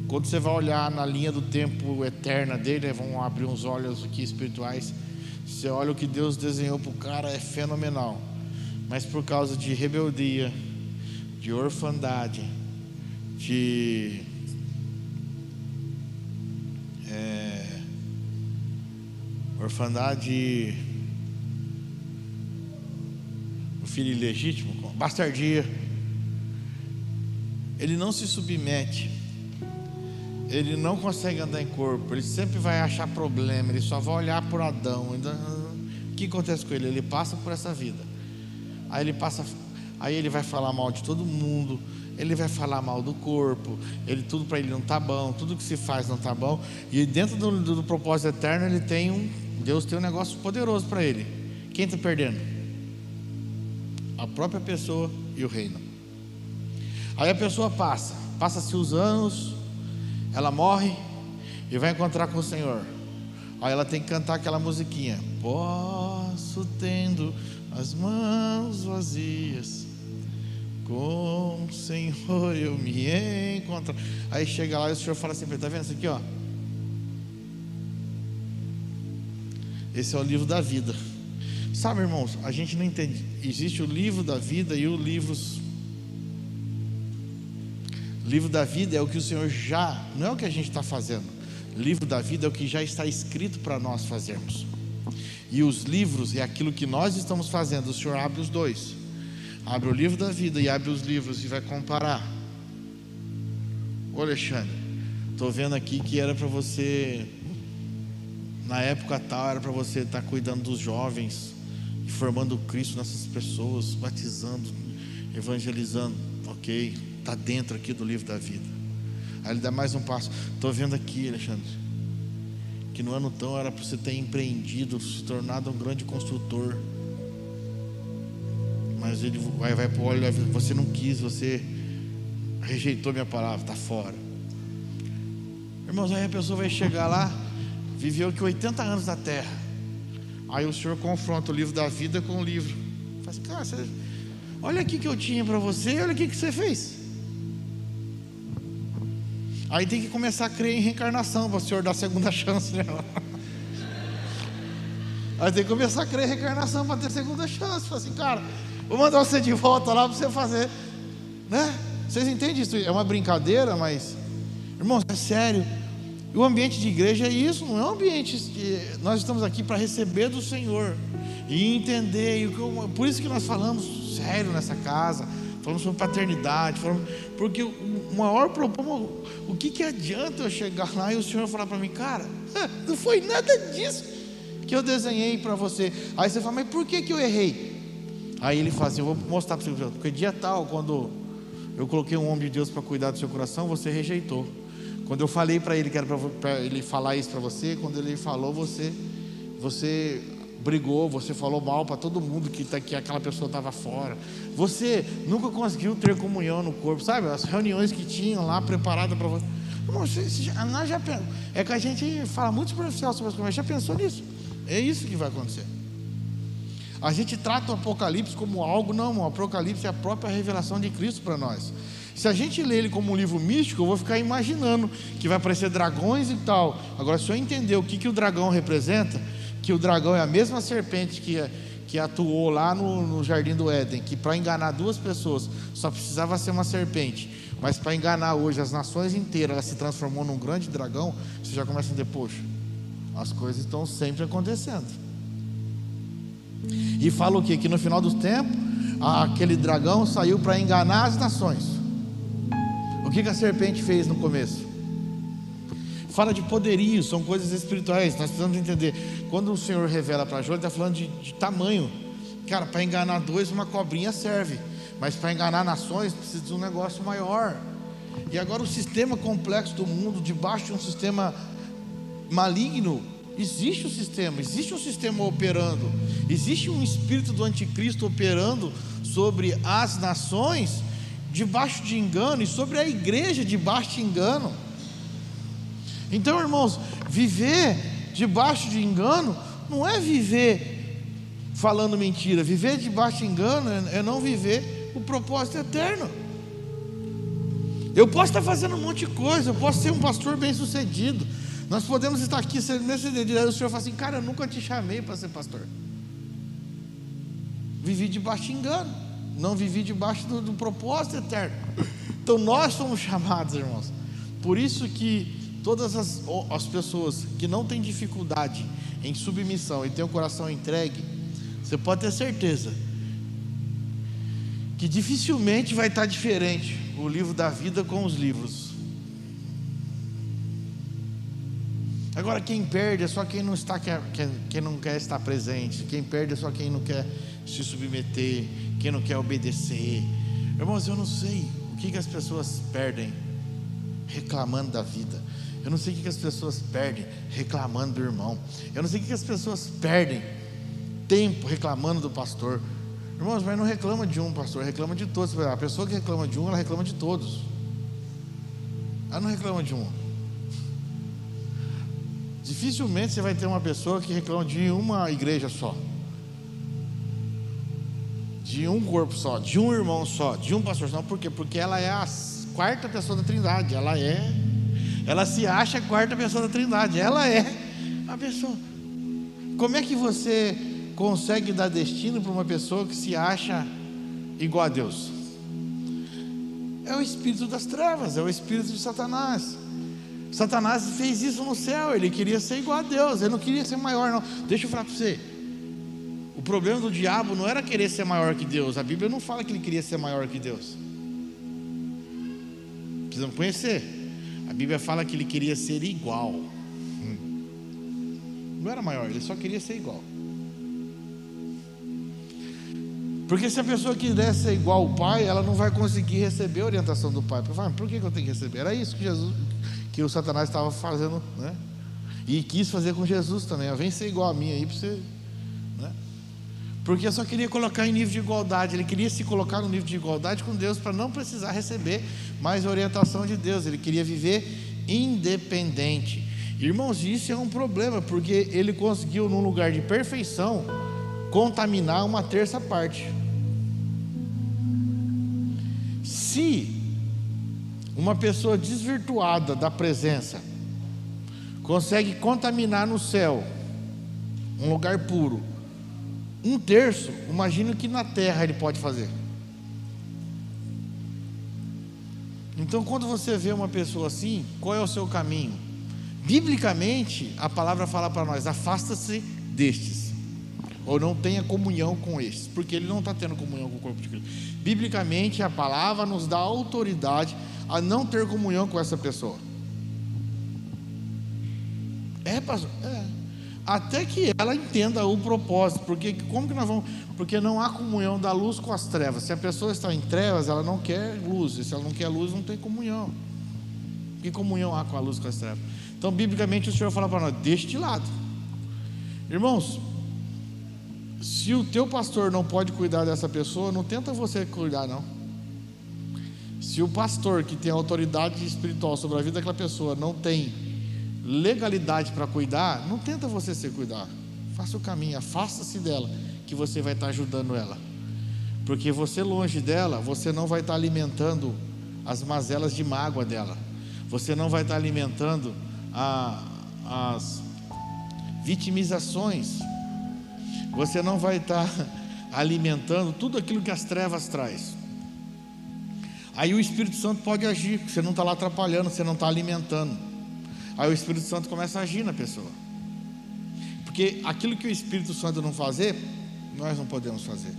Quando você vai olhar na linha do tempo eterna dele, vão abrir uns olhos aqui espirituais. Você olha o que Deus desenhou para o cara, é fenomenal. Mas por causa de rebeldia, de orfandade, de orfandade filho ilegítimo, bastardia. Ele não se submete, ele não consegue andar em corpo, ele sempre vai achar problema, ele só vai olhar por Adão. O que acontece com ele? Ele passa por essa vida, aí ele passa, aí ele vai falar mal de todo mundo, ele vai falar mal do corpo, ele tudo para ele não tá bom, tudo que se faz não tá bom, e dentro do, do, do propósito eterno ele tem um, Deus tem um negócio poderoso para ele. Quem está perdendo? a própria pessoa e o reino. Aí a pessoa passa, passa-se os anos, ela morre e vai encontrar com o Senhor. Aí ela tem que cantar aquela musiquinha: Posso tendo as mãos vazias, com o Senhor eu me encontro. Aí chega lá e o Senhor fala assim: Está vendo isso aqui, ó? Esse é o livro da vida. Sabe, irmãos, a gente não entende. Existe o livro da vida e o livro. O livro da vida é o que o Senhor já, não é o que a gente está fazendo. Livro da vida é o que já está escrito para nós fazermos. E os livros é aquilo que nós estamos fazendo. O Senhor abre os dois. Abre o livro da vida e abre os livros e vai comparar. Ô Alexandre, estou vendo aqui que era para você, na época tal, era para você estar tá cuidando dos jovens formando Cristo nessas pessoas, batizando, evangelizando. Ok, está dentro aqui do livro da vida. Aí ele dá mais um passo. Estou vendo aqui, Alexandre, que no ano tão era para você ter empreendido, se tornado um grande construtor. Mas ele vai, vai para o olho. Você não quis, você rejeitou minha palavra, está fora. Irmãos, aí a pessoa vai chegar lá, viveu que 80 anos na terra Aí o Senhor confronta o livro da vida com o livro. Assim, cara, você, olha aqui que eu tinha para você, olha aqui que você fez. Aí tem que começar a crer em reencarnação para o Senhor dar segunda chance nela. Aí tem que começar a crer em reencarnação para ter segunda chance. Fala assim, cara, vou mandar você de volta lá para você fazer. Né? Vocês entendem isso? É uma brincadeira, mas, irmãos, é sério. O ambiente de igreja é isso, não é um ambiente que nós estamos aqui para receber do Senhor e entender. Por isso que nós falamos sério nessa casa, falamos sobre paternidade, falamos, porque o maior problema, o que, que adianta eu chegar lá e o Senhor falar para mim, cara, não foi nada disso que eu desenhei para você. Aí você fala, mas por que, que eu errei? Aí ele fala assim, eu vou mostrar para você, porque dia tal, quando eu coloquei um homem de Deus para cuidar do seu coração, você rejeitou. Quando eu falei para ele que era para ele falar isso para você, quando ele falou, você, você brigou, você falou mal para todo mundo que, tá, que aquela pessoa estava fora. Você nunca conseguiu ter comunhão no corpo, sabe? As reuniões que tinham lá preparadas para você. nós já, é que a gente fala muito superficial sobre as coisas, já pensou nisso? É isso que vai acontecer. A gente trata o Apocalipse como algo, não, o Apocalipse é a própria revelação de Cristo para nós. Se a gente lê ele como um livro místico, eu vou ficar imaginando que vai aparecer dragões e tal. Agora, se eu entender o que, que o dragão representa, que o dragão é a mesma serpente que, que atuou lá no, no jardim do Éden, que para enganar duas pessoas só precisava ser uma serpente, mas para enganar hoje as nações inteiras, ela se transformou num grande dragão, você já começa a dizer, poxa, as coisas estão sempre acontecendo. E fala o que? Que no final dos tempos, aquele dragão saiu para enganar as nações. O que, que a serpente fez no começo? Fala de poderio, são coisas espirituais. Nós precisamos entender. Quando o Senhor revela para Jó, ele está falando de, de tamanho. Cara, para enganar dois, uma cobrinha serve. Mas para enganar nações, precisa de um negócio maior. E agora o sistema complexo do mundo, debaixo de um sistema maligno, existe um sistema, existe um sistema operando, existe um espírito do anticristo operando sobre as nações debaixo de engano e sobre a igreja debaixo de engano. Então, irmãos, viver debaixo de engano não é viver falando mentira, viver debaixo de engano é, é não viver o propósito eterno. Eu posso estar fazendo um monte de coisa, eu posso ser um pastor bem sucedido. Nós podemos estar aqui nesse dia, o Senhor fala assim, cara, eu nunca te chamei para ser pastor. Vivi debaixo de engano não vivi debaixo do, do propósito eterno. Então nós somos chamados, irmãos. Por isso que todas as, as pessoas que não têm dificuldade em submissão e têm o coração entregue, você pode ter certeza que dificilmente vai estar diferente o livro da vida com os livros. Agora quem perde é só quem não está quem, não quer estar presente. Quem perde é só quem não quer se submeter, quem não quer obedecer. Irmãos, eu não sei o que, que as pessoas perdem reclamando da vida. Eu não sei o que, que as pessoas perdem reclamando do irmão. Eu não sei o que, que as pessoas perdem tempo reclamando do pastor. Irmãos, mas não reclama de um pastor, reclama de todos. A pessoa que reclama de um, ela reclama de todos. Ela não reclama de um. Dificilmente você vai ter uma pessoa que reclama de uma igreja só de um corpo só, de um irmão só, de um pastor só. Por quê? Porque ela é a quarta pessoa da Trindade. Ela é, ela se acha a quarta pessoa da Trindade. Ela é a pessoa. Como é que você consegue dar destino para uma pessoa que se acha igual a Deus? É o espírito das trevas, é o espírito de Satanás. Satanás fez isso no céu, ele queria ser igual a Deus, ele não queria ser maior, não. Deixa eu falar para você. Problema do diabo não era querer ser maior que Deus. A Bíblia não fala que ele queria ser maior que Deus. Precisamos conhecer. A Bíblia fala que ele queria ser igual. Hum. Não era maior, ele só queria ser igual. Porque se a pessoa quiser ser igual ao pai, ela não vai conseguir receber a orientação do pai. Por que eu tenho que receber? Era isso que Jesus, que o Satanás estava fazendo, né? E quis fazer com Jesus também. Vem ser igual a mim aí para você porque eu só queria colocar em nível de igualdade. Ele queria se colocar no nível de igualdade com Deus para não precisar receber mais orientação de Deus. Ele queria viver independente. Irmãos, isso é um problema, porque ele conseguiu, num lugar de perfeição, contaminar uma terça parte. Se uma pessoa desvirtuada da presença consegue contaminar no céu um lugar puro, um terço, imagina o que na terra ele pode fazer. Então, quando você vê uma pessoa assim, qual é o seu caminho? Biblicamente, a palavra fala para nós: afasta-se destes, ou não tenha comunhão com estes, porque ele não está tendo comunhão com o corpo de Cristo. Biblicamente, a palavra nos dá autoridade a não ter comunhão com essa pessoa. É, pastor? É. Até que ela entenda o propósito, porque como que nós vamos? Porque não há comunhão da luz com as trevas. Se a pessoa está em trevas, ela não quer luz. E se ela não quer luz, não tem comunhão. Que comunhão há com a luz com as trevas? Então, biblicamente, o Senhor fala para nós: deixe de lado. Irmãos, se o teu pastor não pode cuidar dessa pessoa, não tenta você cuidar, não. Se o pastor que tem autoridade espiritual sobre a vida daquela pessoa não tem legalidade para cuidar, não tenta você se cuidar. Faça o caminho, afasta-se dela, que você vai estar ajudando ela. Porque você longe dela, você não vai estar alimentando as mazelas de mágoa dela. Você não vai estar alimentando a, as vitimizações. Você não vai estar alimentando tudo aquilo que as trevas traz. Aí o Espírito Santo pode agir, você não está lá atrapalhando, você não está alimentando. Aí o Espírito Santo começa a agir na pessoa. Porque aquilo que o Espírito Santo não fazer, nós não podemos fazer.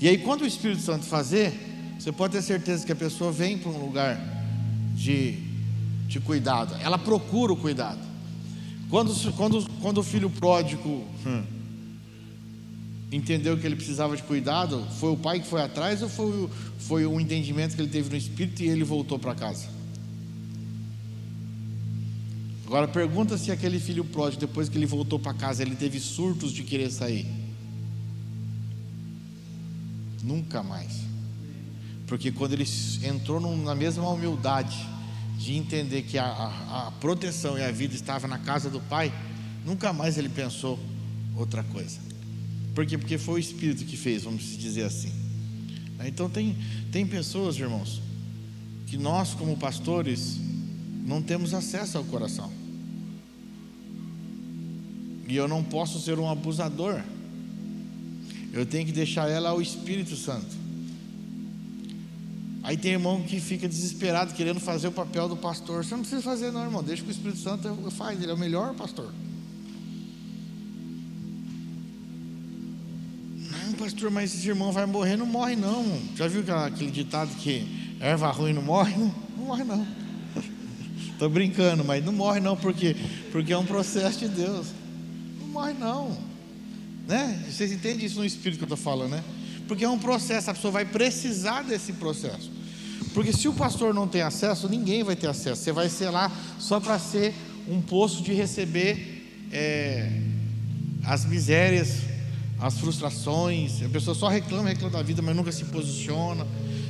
E aí, quando o Espírito Santo fazer, você pode ter certeza que a pessoa vem para um lugar de, de cuidado, ela procura o cuidado. Quando, quando, quando o filho pródigo hum, entendeu que ele precisava de cuidado, foi o pai que foi atrás ou foi, foi o entendimento que ele teve no espírito e ele voltou para casa? Agora pergunta se aquele filho pródigo, depois que ele voltou para casa, ele teve surtos de querer sair. Nunca mais. Porque quando ele entrou na mesma humildade de entender que a, a, a proteção e a vida estava na casa do Pai, nunca mais ele pensou outra coisa. Por quê? Porque foi o Espírito que fez, vamos dizer assim. Então tem, tem pessoas, irmãos, que nós como pastores não temos acesso ao coração. E eu não posso ser um abusador. Eu tenho que deixar ela ao Espírito Santo. Aí tem irmão que fica desesperado querendo fazer o papel do pastor. Você não precisa fazer, não, irmão. Deixa que o Espírito Santo faz. Ele é o melhor pastor. Não, pastor, mas esse irmão vai morrer. Não morre, não. Já viu aquele ditado que erva ruim não morre? Não, não morre, não. Estou brincando, mas não morre não, porque porque é um processo de Deus. Morre não, né? Vocês entendem isso no espírito que eu estou falando, né? Porque é um processo, a pessoa vai precisar desse processo. Porque se o pastor não tem acesso, ninguém vai ter acesso. Você vai ser lá só para ser um poço de receber é, as misérias, as frustrações. A pessoa só reclama, reclama da vida, mas nunca se posiciona.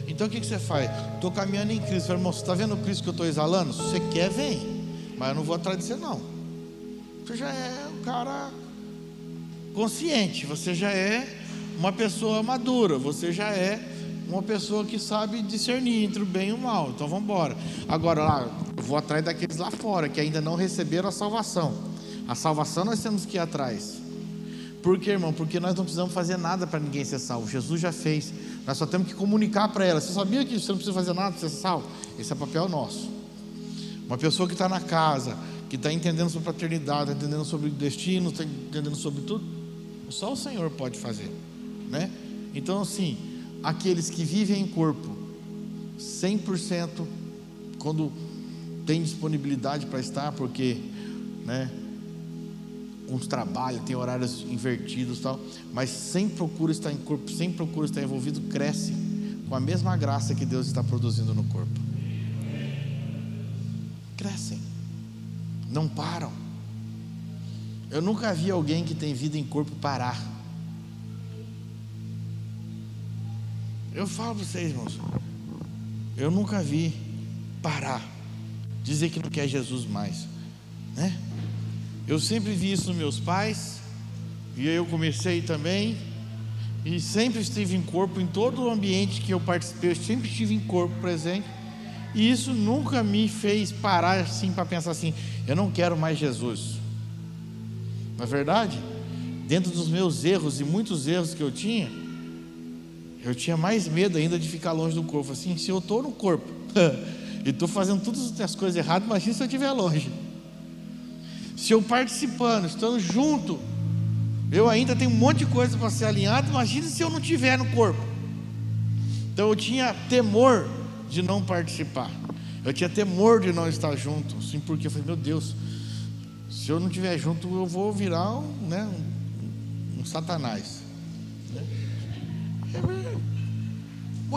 Então o que, que você faz? Estou caminhando em Cristo. Irmão, você está vendo o Cristo que eu estou exalando? Se você quer, vem. Mas eu não vou atrás de você, não. Você já é cara consciente. Você já é uma pessoa madura. Você já é uma pessoa que sabe discernir entre o bem e o mal. Então vamos embora. Agora, lá, vou atrás daqueles lá fora que ainda não receberam a salvação. A salvação nós temos que ir atrás. Por quê, irmão? Porque nós não precisamos fazer nada para ninguém ser salvo. Jesus já fez. Nós só temos que comunicar para ela. Você sabia que você não precisa fazer nada para ser salvo? Esse é papel nosso. Uma pessoa que está na casa, que está entendendo sobre paternidade, está entendendo sobre destino, está entendendo sobre tudo, só o Senhor pode fazer, né? Então, assim, aqueles que vivem em corpo, 100%, quando tem disponibilidade para estar, porque, né? uns trabalham, tem horários invertidos tal, mas sem procura estar em corpo, sem procura estar envolvido, cresce com a mesma graça que Deus está produzindo no corpo. Não param. Eu nunca vi alguém que tem vida em corpo parar. Eu falo para vocês, irmãos, eu nunca vi parar, dizer que não quer Jesus mais. Né? Eu sempre vi isso nos meus pais, e eu comecei também, e sempre estive em corpo, em todo o ambiente que eu participei, eu sempre estive em corpo presente, e isso nunca me fez parar assim para pensar assim: eu não quero mais Jesus. Na é verdade, dentro dos meus erros e muitos erros que eu tinha, eu tinha mais medo ainda de ficar longe do corpo. Assim, se eu estou no corpo e estou fazendo todas as coisas erradas, imagina se eu estiver longe. Se eu participando, estando junto, eu ainda tenho um monte de coisa para ser alinhado, imagina se eu não estiver no corpo. Então eu tinha temor de não participar. Eu tinha temor de não estar junto, assim, porque eu falei, meu Deus, se eu não estiver junto, eu vou virar um, né, um, um satanás. Né?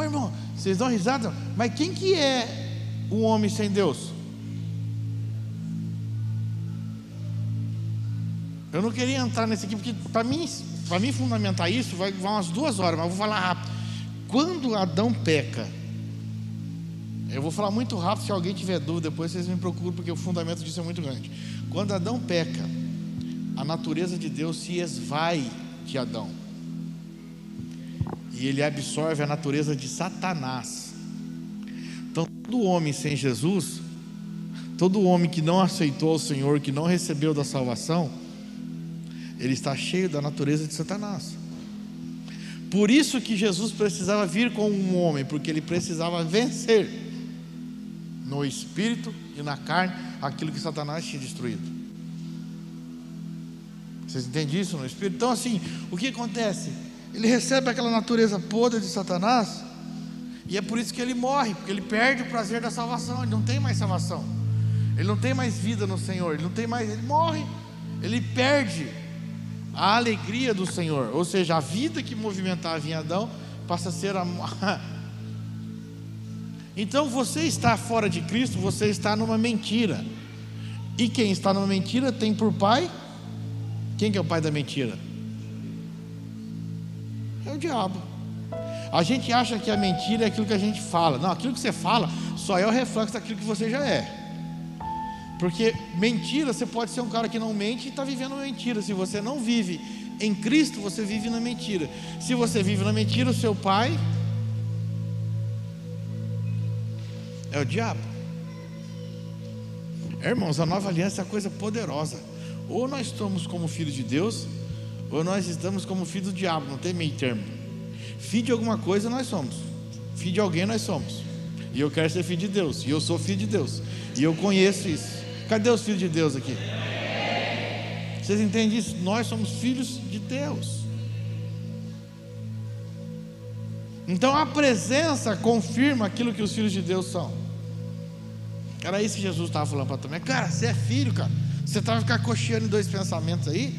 Irmão, vocês dão risada, mas quem que é um homem sem Deus? Eu não queria entrar nesse aqui, porque para mim, para mim fundamentar isso, vai, vai umas duas horas, mas eu vou falar rápido. Quando Adão peca, eu vou falar muito rápido, se alguém tiver dúvida, depois vocês me procuram, porque o fundamento disso é muito grande. Quando Adão peca, a natureza de Deus se esvai de Adão. E ele absorve a natureza de Satanás. Então, todo homem sem Jesus, todo homem que não aceitou o Senhor, que não recebeu da salvação, ele está cheio da natureza de Satanás. Por isso que Jesus precisava vir como um homem, porque ele precisava vencer no espírito e na carne aquilo que Satanás tinha destruído. Vocês entendem isso no espírito? Então, assim, o que acontece? Ele recebe aquela natureza podre de Satanás, e é por isso que ele morre, porque ele perde o prazer da salvação, ele não tem mais salvação, ele não tem mais vida no Senhor, ele não tem mais, ele morre, ele perde a alegria do Senhor, ou seja, a vida que movimentava em Adão passa a ser a, Então você está fora de Cristo, você está numa mentira. E quem está numa mentira tem por pai quem que é o pai da mentira? É o diabo. A gente acha que a mentira é aquilo que a gente fala. Não, aquilo que você fala só é o reflexo daquilo que você já é. Porque mentira, você pode ser um cara que não mente e está vivendo uma mentira. Se você não vive em Cristo, você vive na mentira. Se você vive na mentira, o seu pai É o diabo. Irmãos, a nova aliança é uma coisa poderosa. Ou nós estamos como filhos de Deus, ou nós estamos como filhos do diabo, não tem meio termo. Filho de alguma coisa nós somos. Filho de alguém nós somos. E eu quero ser filho de Deus. E eu sou filho de Deus. E eu conheço isso. Cadê os filhos de Deus aqui? Vocês entendem isso? Nós somos filhos de Deus. Então a presença confirma aquilo que os filhos de Deus são. Era isso que Jesus estava falando para Tomé. Cara, você é filho, cara. Você estava tá ficar cocheando em dois pensamentos aí.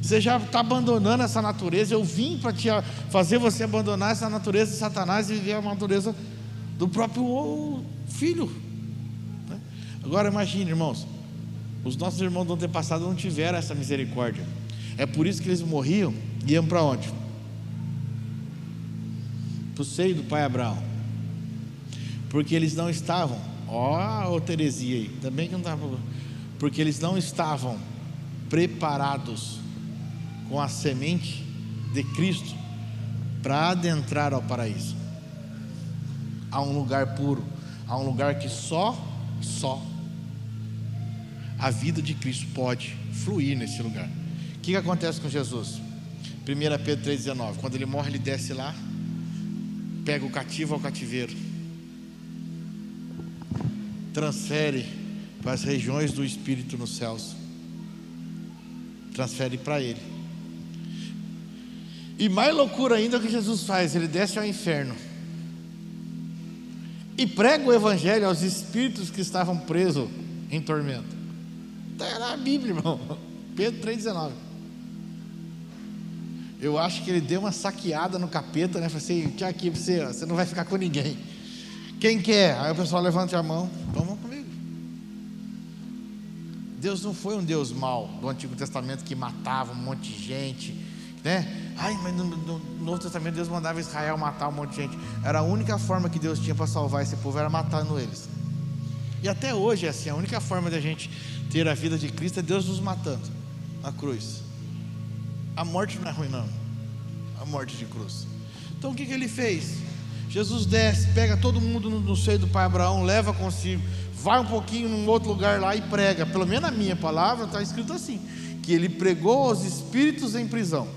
Você já está abandonando essa natureza. Eu vim para te fazer você abandonar essa natureza de Satanás e viver a natureza do próprio filho. Né? Agora imagine, irmãos. Os nossos irmãos do antepassado não tiveram essa misericórdia. É por isso que eles morriam e iam para onde? Para o seio do pai Abraão. Porque eles não estavam Ó, oh, Teresia aí, também que não estava. Porque eles não estavam preparados com a semente de Cristo para adentrar ao paraíso. A um lugar puro, a um lugar que só, só a vida de Cristo pode fluir nesse lugar. O que, que acontece com Jesus? 1 Pedro 3,19: quando ele morre, ele desce lá, pega o cativo ao cativeiro transfere para as regiões do Espírito nos céus. Transfere para Ele. E mais loucura ainda que Jesus faz, ele desce ao inferno e prega o Evangelho aos espíritos que estavam presos em tormento. Está na Bíblia, irmão. Pedro 3,19. Eu acho que ele deu uma saqueada no capeta, né? Falei assim: aqui você, você não vai ficar com ninguém. Quem quer? Aí o pessoal levanta a mão, vamos. Deus não foi um Deus mau do Antigo Testamento que matava um monte de gente, né? Ai, mas no, no, Novo Testamento Deus mandava Israel matar um monte de gente. Era a única forma que Deus tinha para salvar esse povo, era matando eles. E até hoje é assim, a única forma de a gente ter a vida de Cristo é Deus nos matando na cruz. A morte não é ruim, não. A morte de cruz. Então o que, que ele fez? Jesus desce, pega todo mundo no, no seio do pai Abraão, leva consigo, vai um pouquinho num outro lugar lá e prega. Pelo menos na minha palavra está escrito assim: que ele pregou aos espíritos em prisão.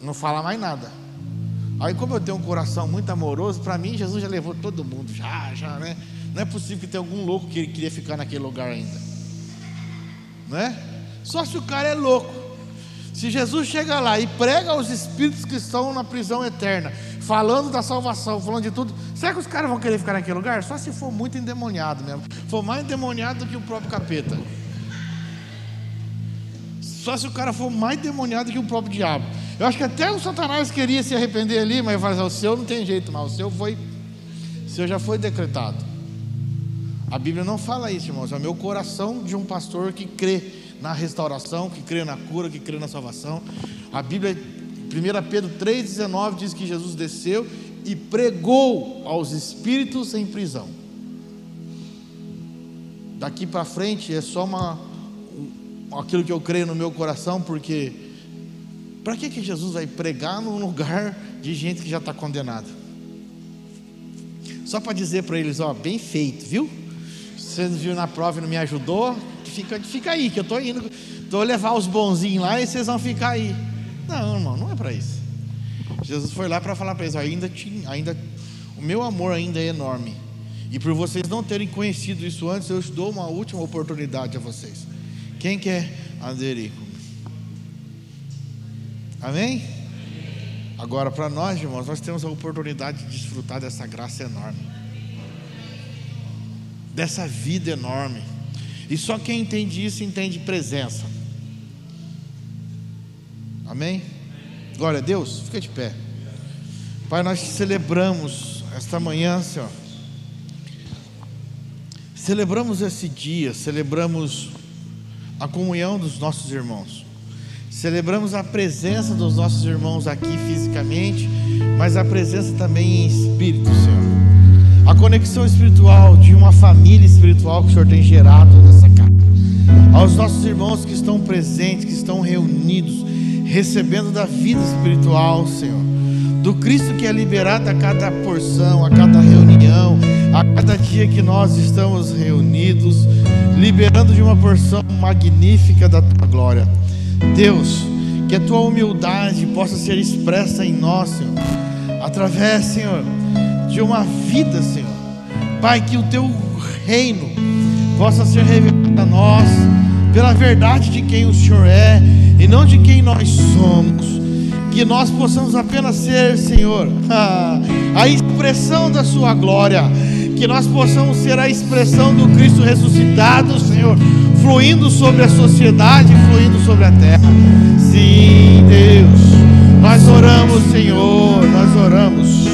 Não fala mais nada. Aí, como eu tenho um coração muito amoroso, para mim Jesus já levou todo mundo, já, já, né? Não é possível que tenha algum louco que ele queria ficar naquele lugar ainda, né? Só se o cara é louco. Se Jesus chega lá e prega aos espíritos que estão na prisão eterna, falando da salvação, falando de tudo, será que os caras vão querer ficar naquele lugar? Só se for muito endemoniado mesmo, for mais endemoniado do que o próprio capeta. Só se o cara for mais demoniado que o próprio diabo. Eu acho que até o Satanás queria se arrepender ali, mas fazer o seu não tem jeito, mas o seu foi, o seu já foi decretado. A Bíblia não fala isso, irmãos. É o meu coração de um pastor que crê na restauração, que crê na cura, que crê na salvação. A Bíblia, 1 Pedro 3,19 diz que Jesus desceu e pregou aos espíritos em prisão. Daqui para frente é só uma, aquilo que eu creio no meu coração, porque para que, que Jesus vai pregar num lugar de gente que já está condenada? Só para dizer para eles, ó, bem feito, viu? Você viu na prova e não me ajudou, fica, fica aí, que eu estou indo, estou levar os bonzinhos lá e vocês vão ficar aí. Não, irmão, não é para isso. Jesus foi lá para falar para eles, ainda, tinha, ainda, o meu amor ainda é enorme. E por vocês não terem conhecido isso antes, eu dou uma última oportunidade a vocês. Quem quer aderir? Amém? Agora, para nós, irmãos, nós temos a oportunidade de desfrutar dessa graça enorme, dessa vida enorme. E só quem entende isso entende presença. Amém? Glória a Deus, fica de pé. Pai, nós celebramos esta manhã, Senhor. Celebramos esse dia, celebramos a comunhão dos nossos irmãos. Celebramos a presença dos nossos irmãos aqui fisicamente, mas a presença também em espírito, Senhor. A conexão espiritual de uma família espiritual que o Senhor tem gerado nessa casa. Aos nossos irmãos que estão presentes, que estão reunidos, recebendo da vida espiritual, Senhor. Do Cristo que é liberado a cada porção, a cada reunião, a cada dia que nós estamos reunidos, liberando de uma porção magnífica da tua glória. Deus, que a tua humildade possa ser expressa em nós, Senhor, através, Senhor, de uma vida, Senhor. Pai, que o teu reino possa ser revelado a nós pela verdade de quem o Senhor é e não de quem nós somos. Que nós possamos apenas ser, Senhor, a expressão da Sua glória. Que nós possamos ser a expressão do Cristo ressuscitado, Senhor, fluindo sobre a sociedade, fluindo sobre a terra. Sim, Deus, nós oramos, Senhor, nós oramos.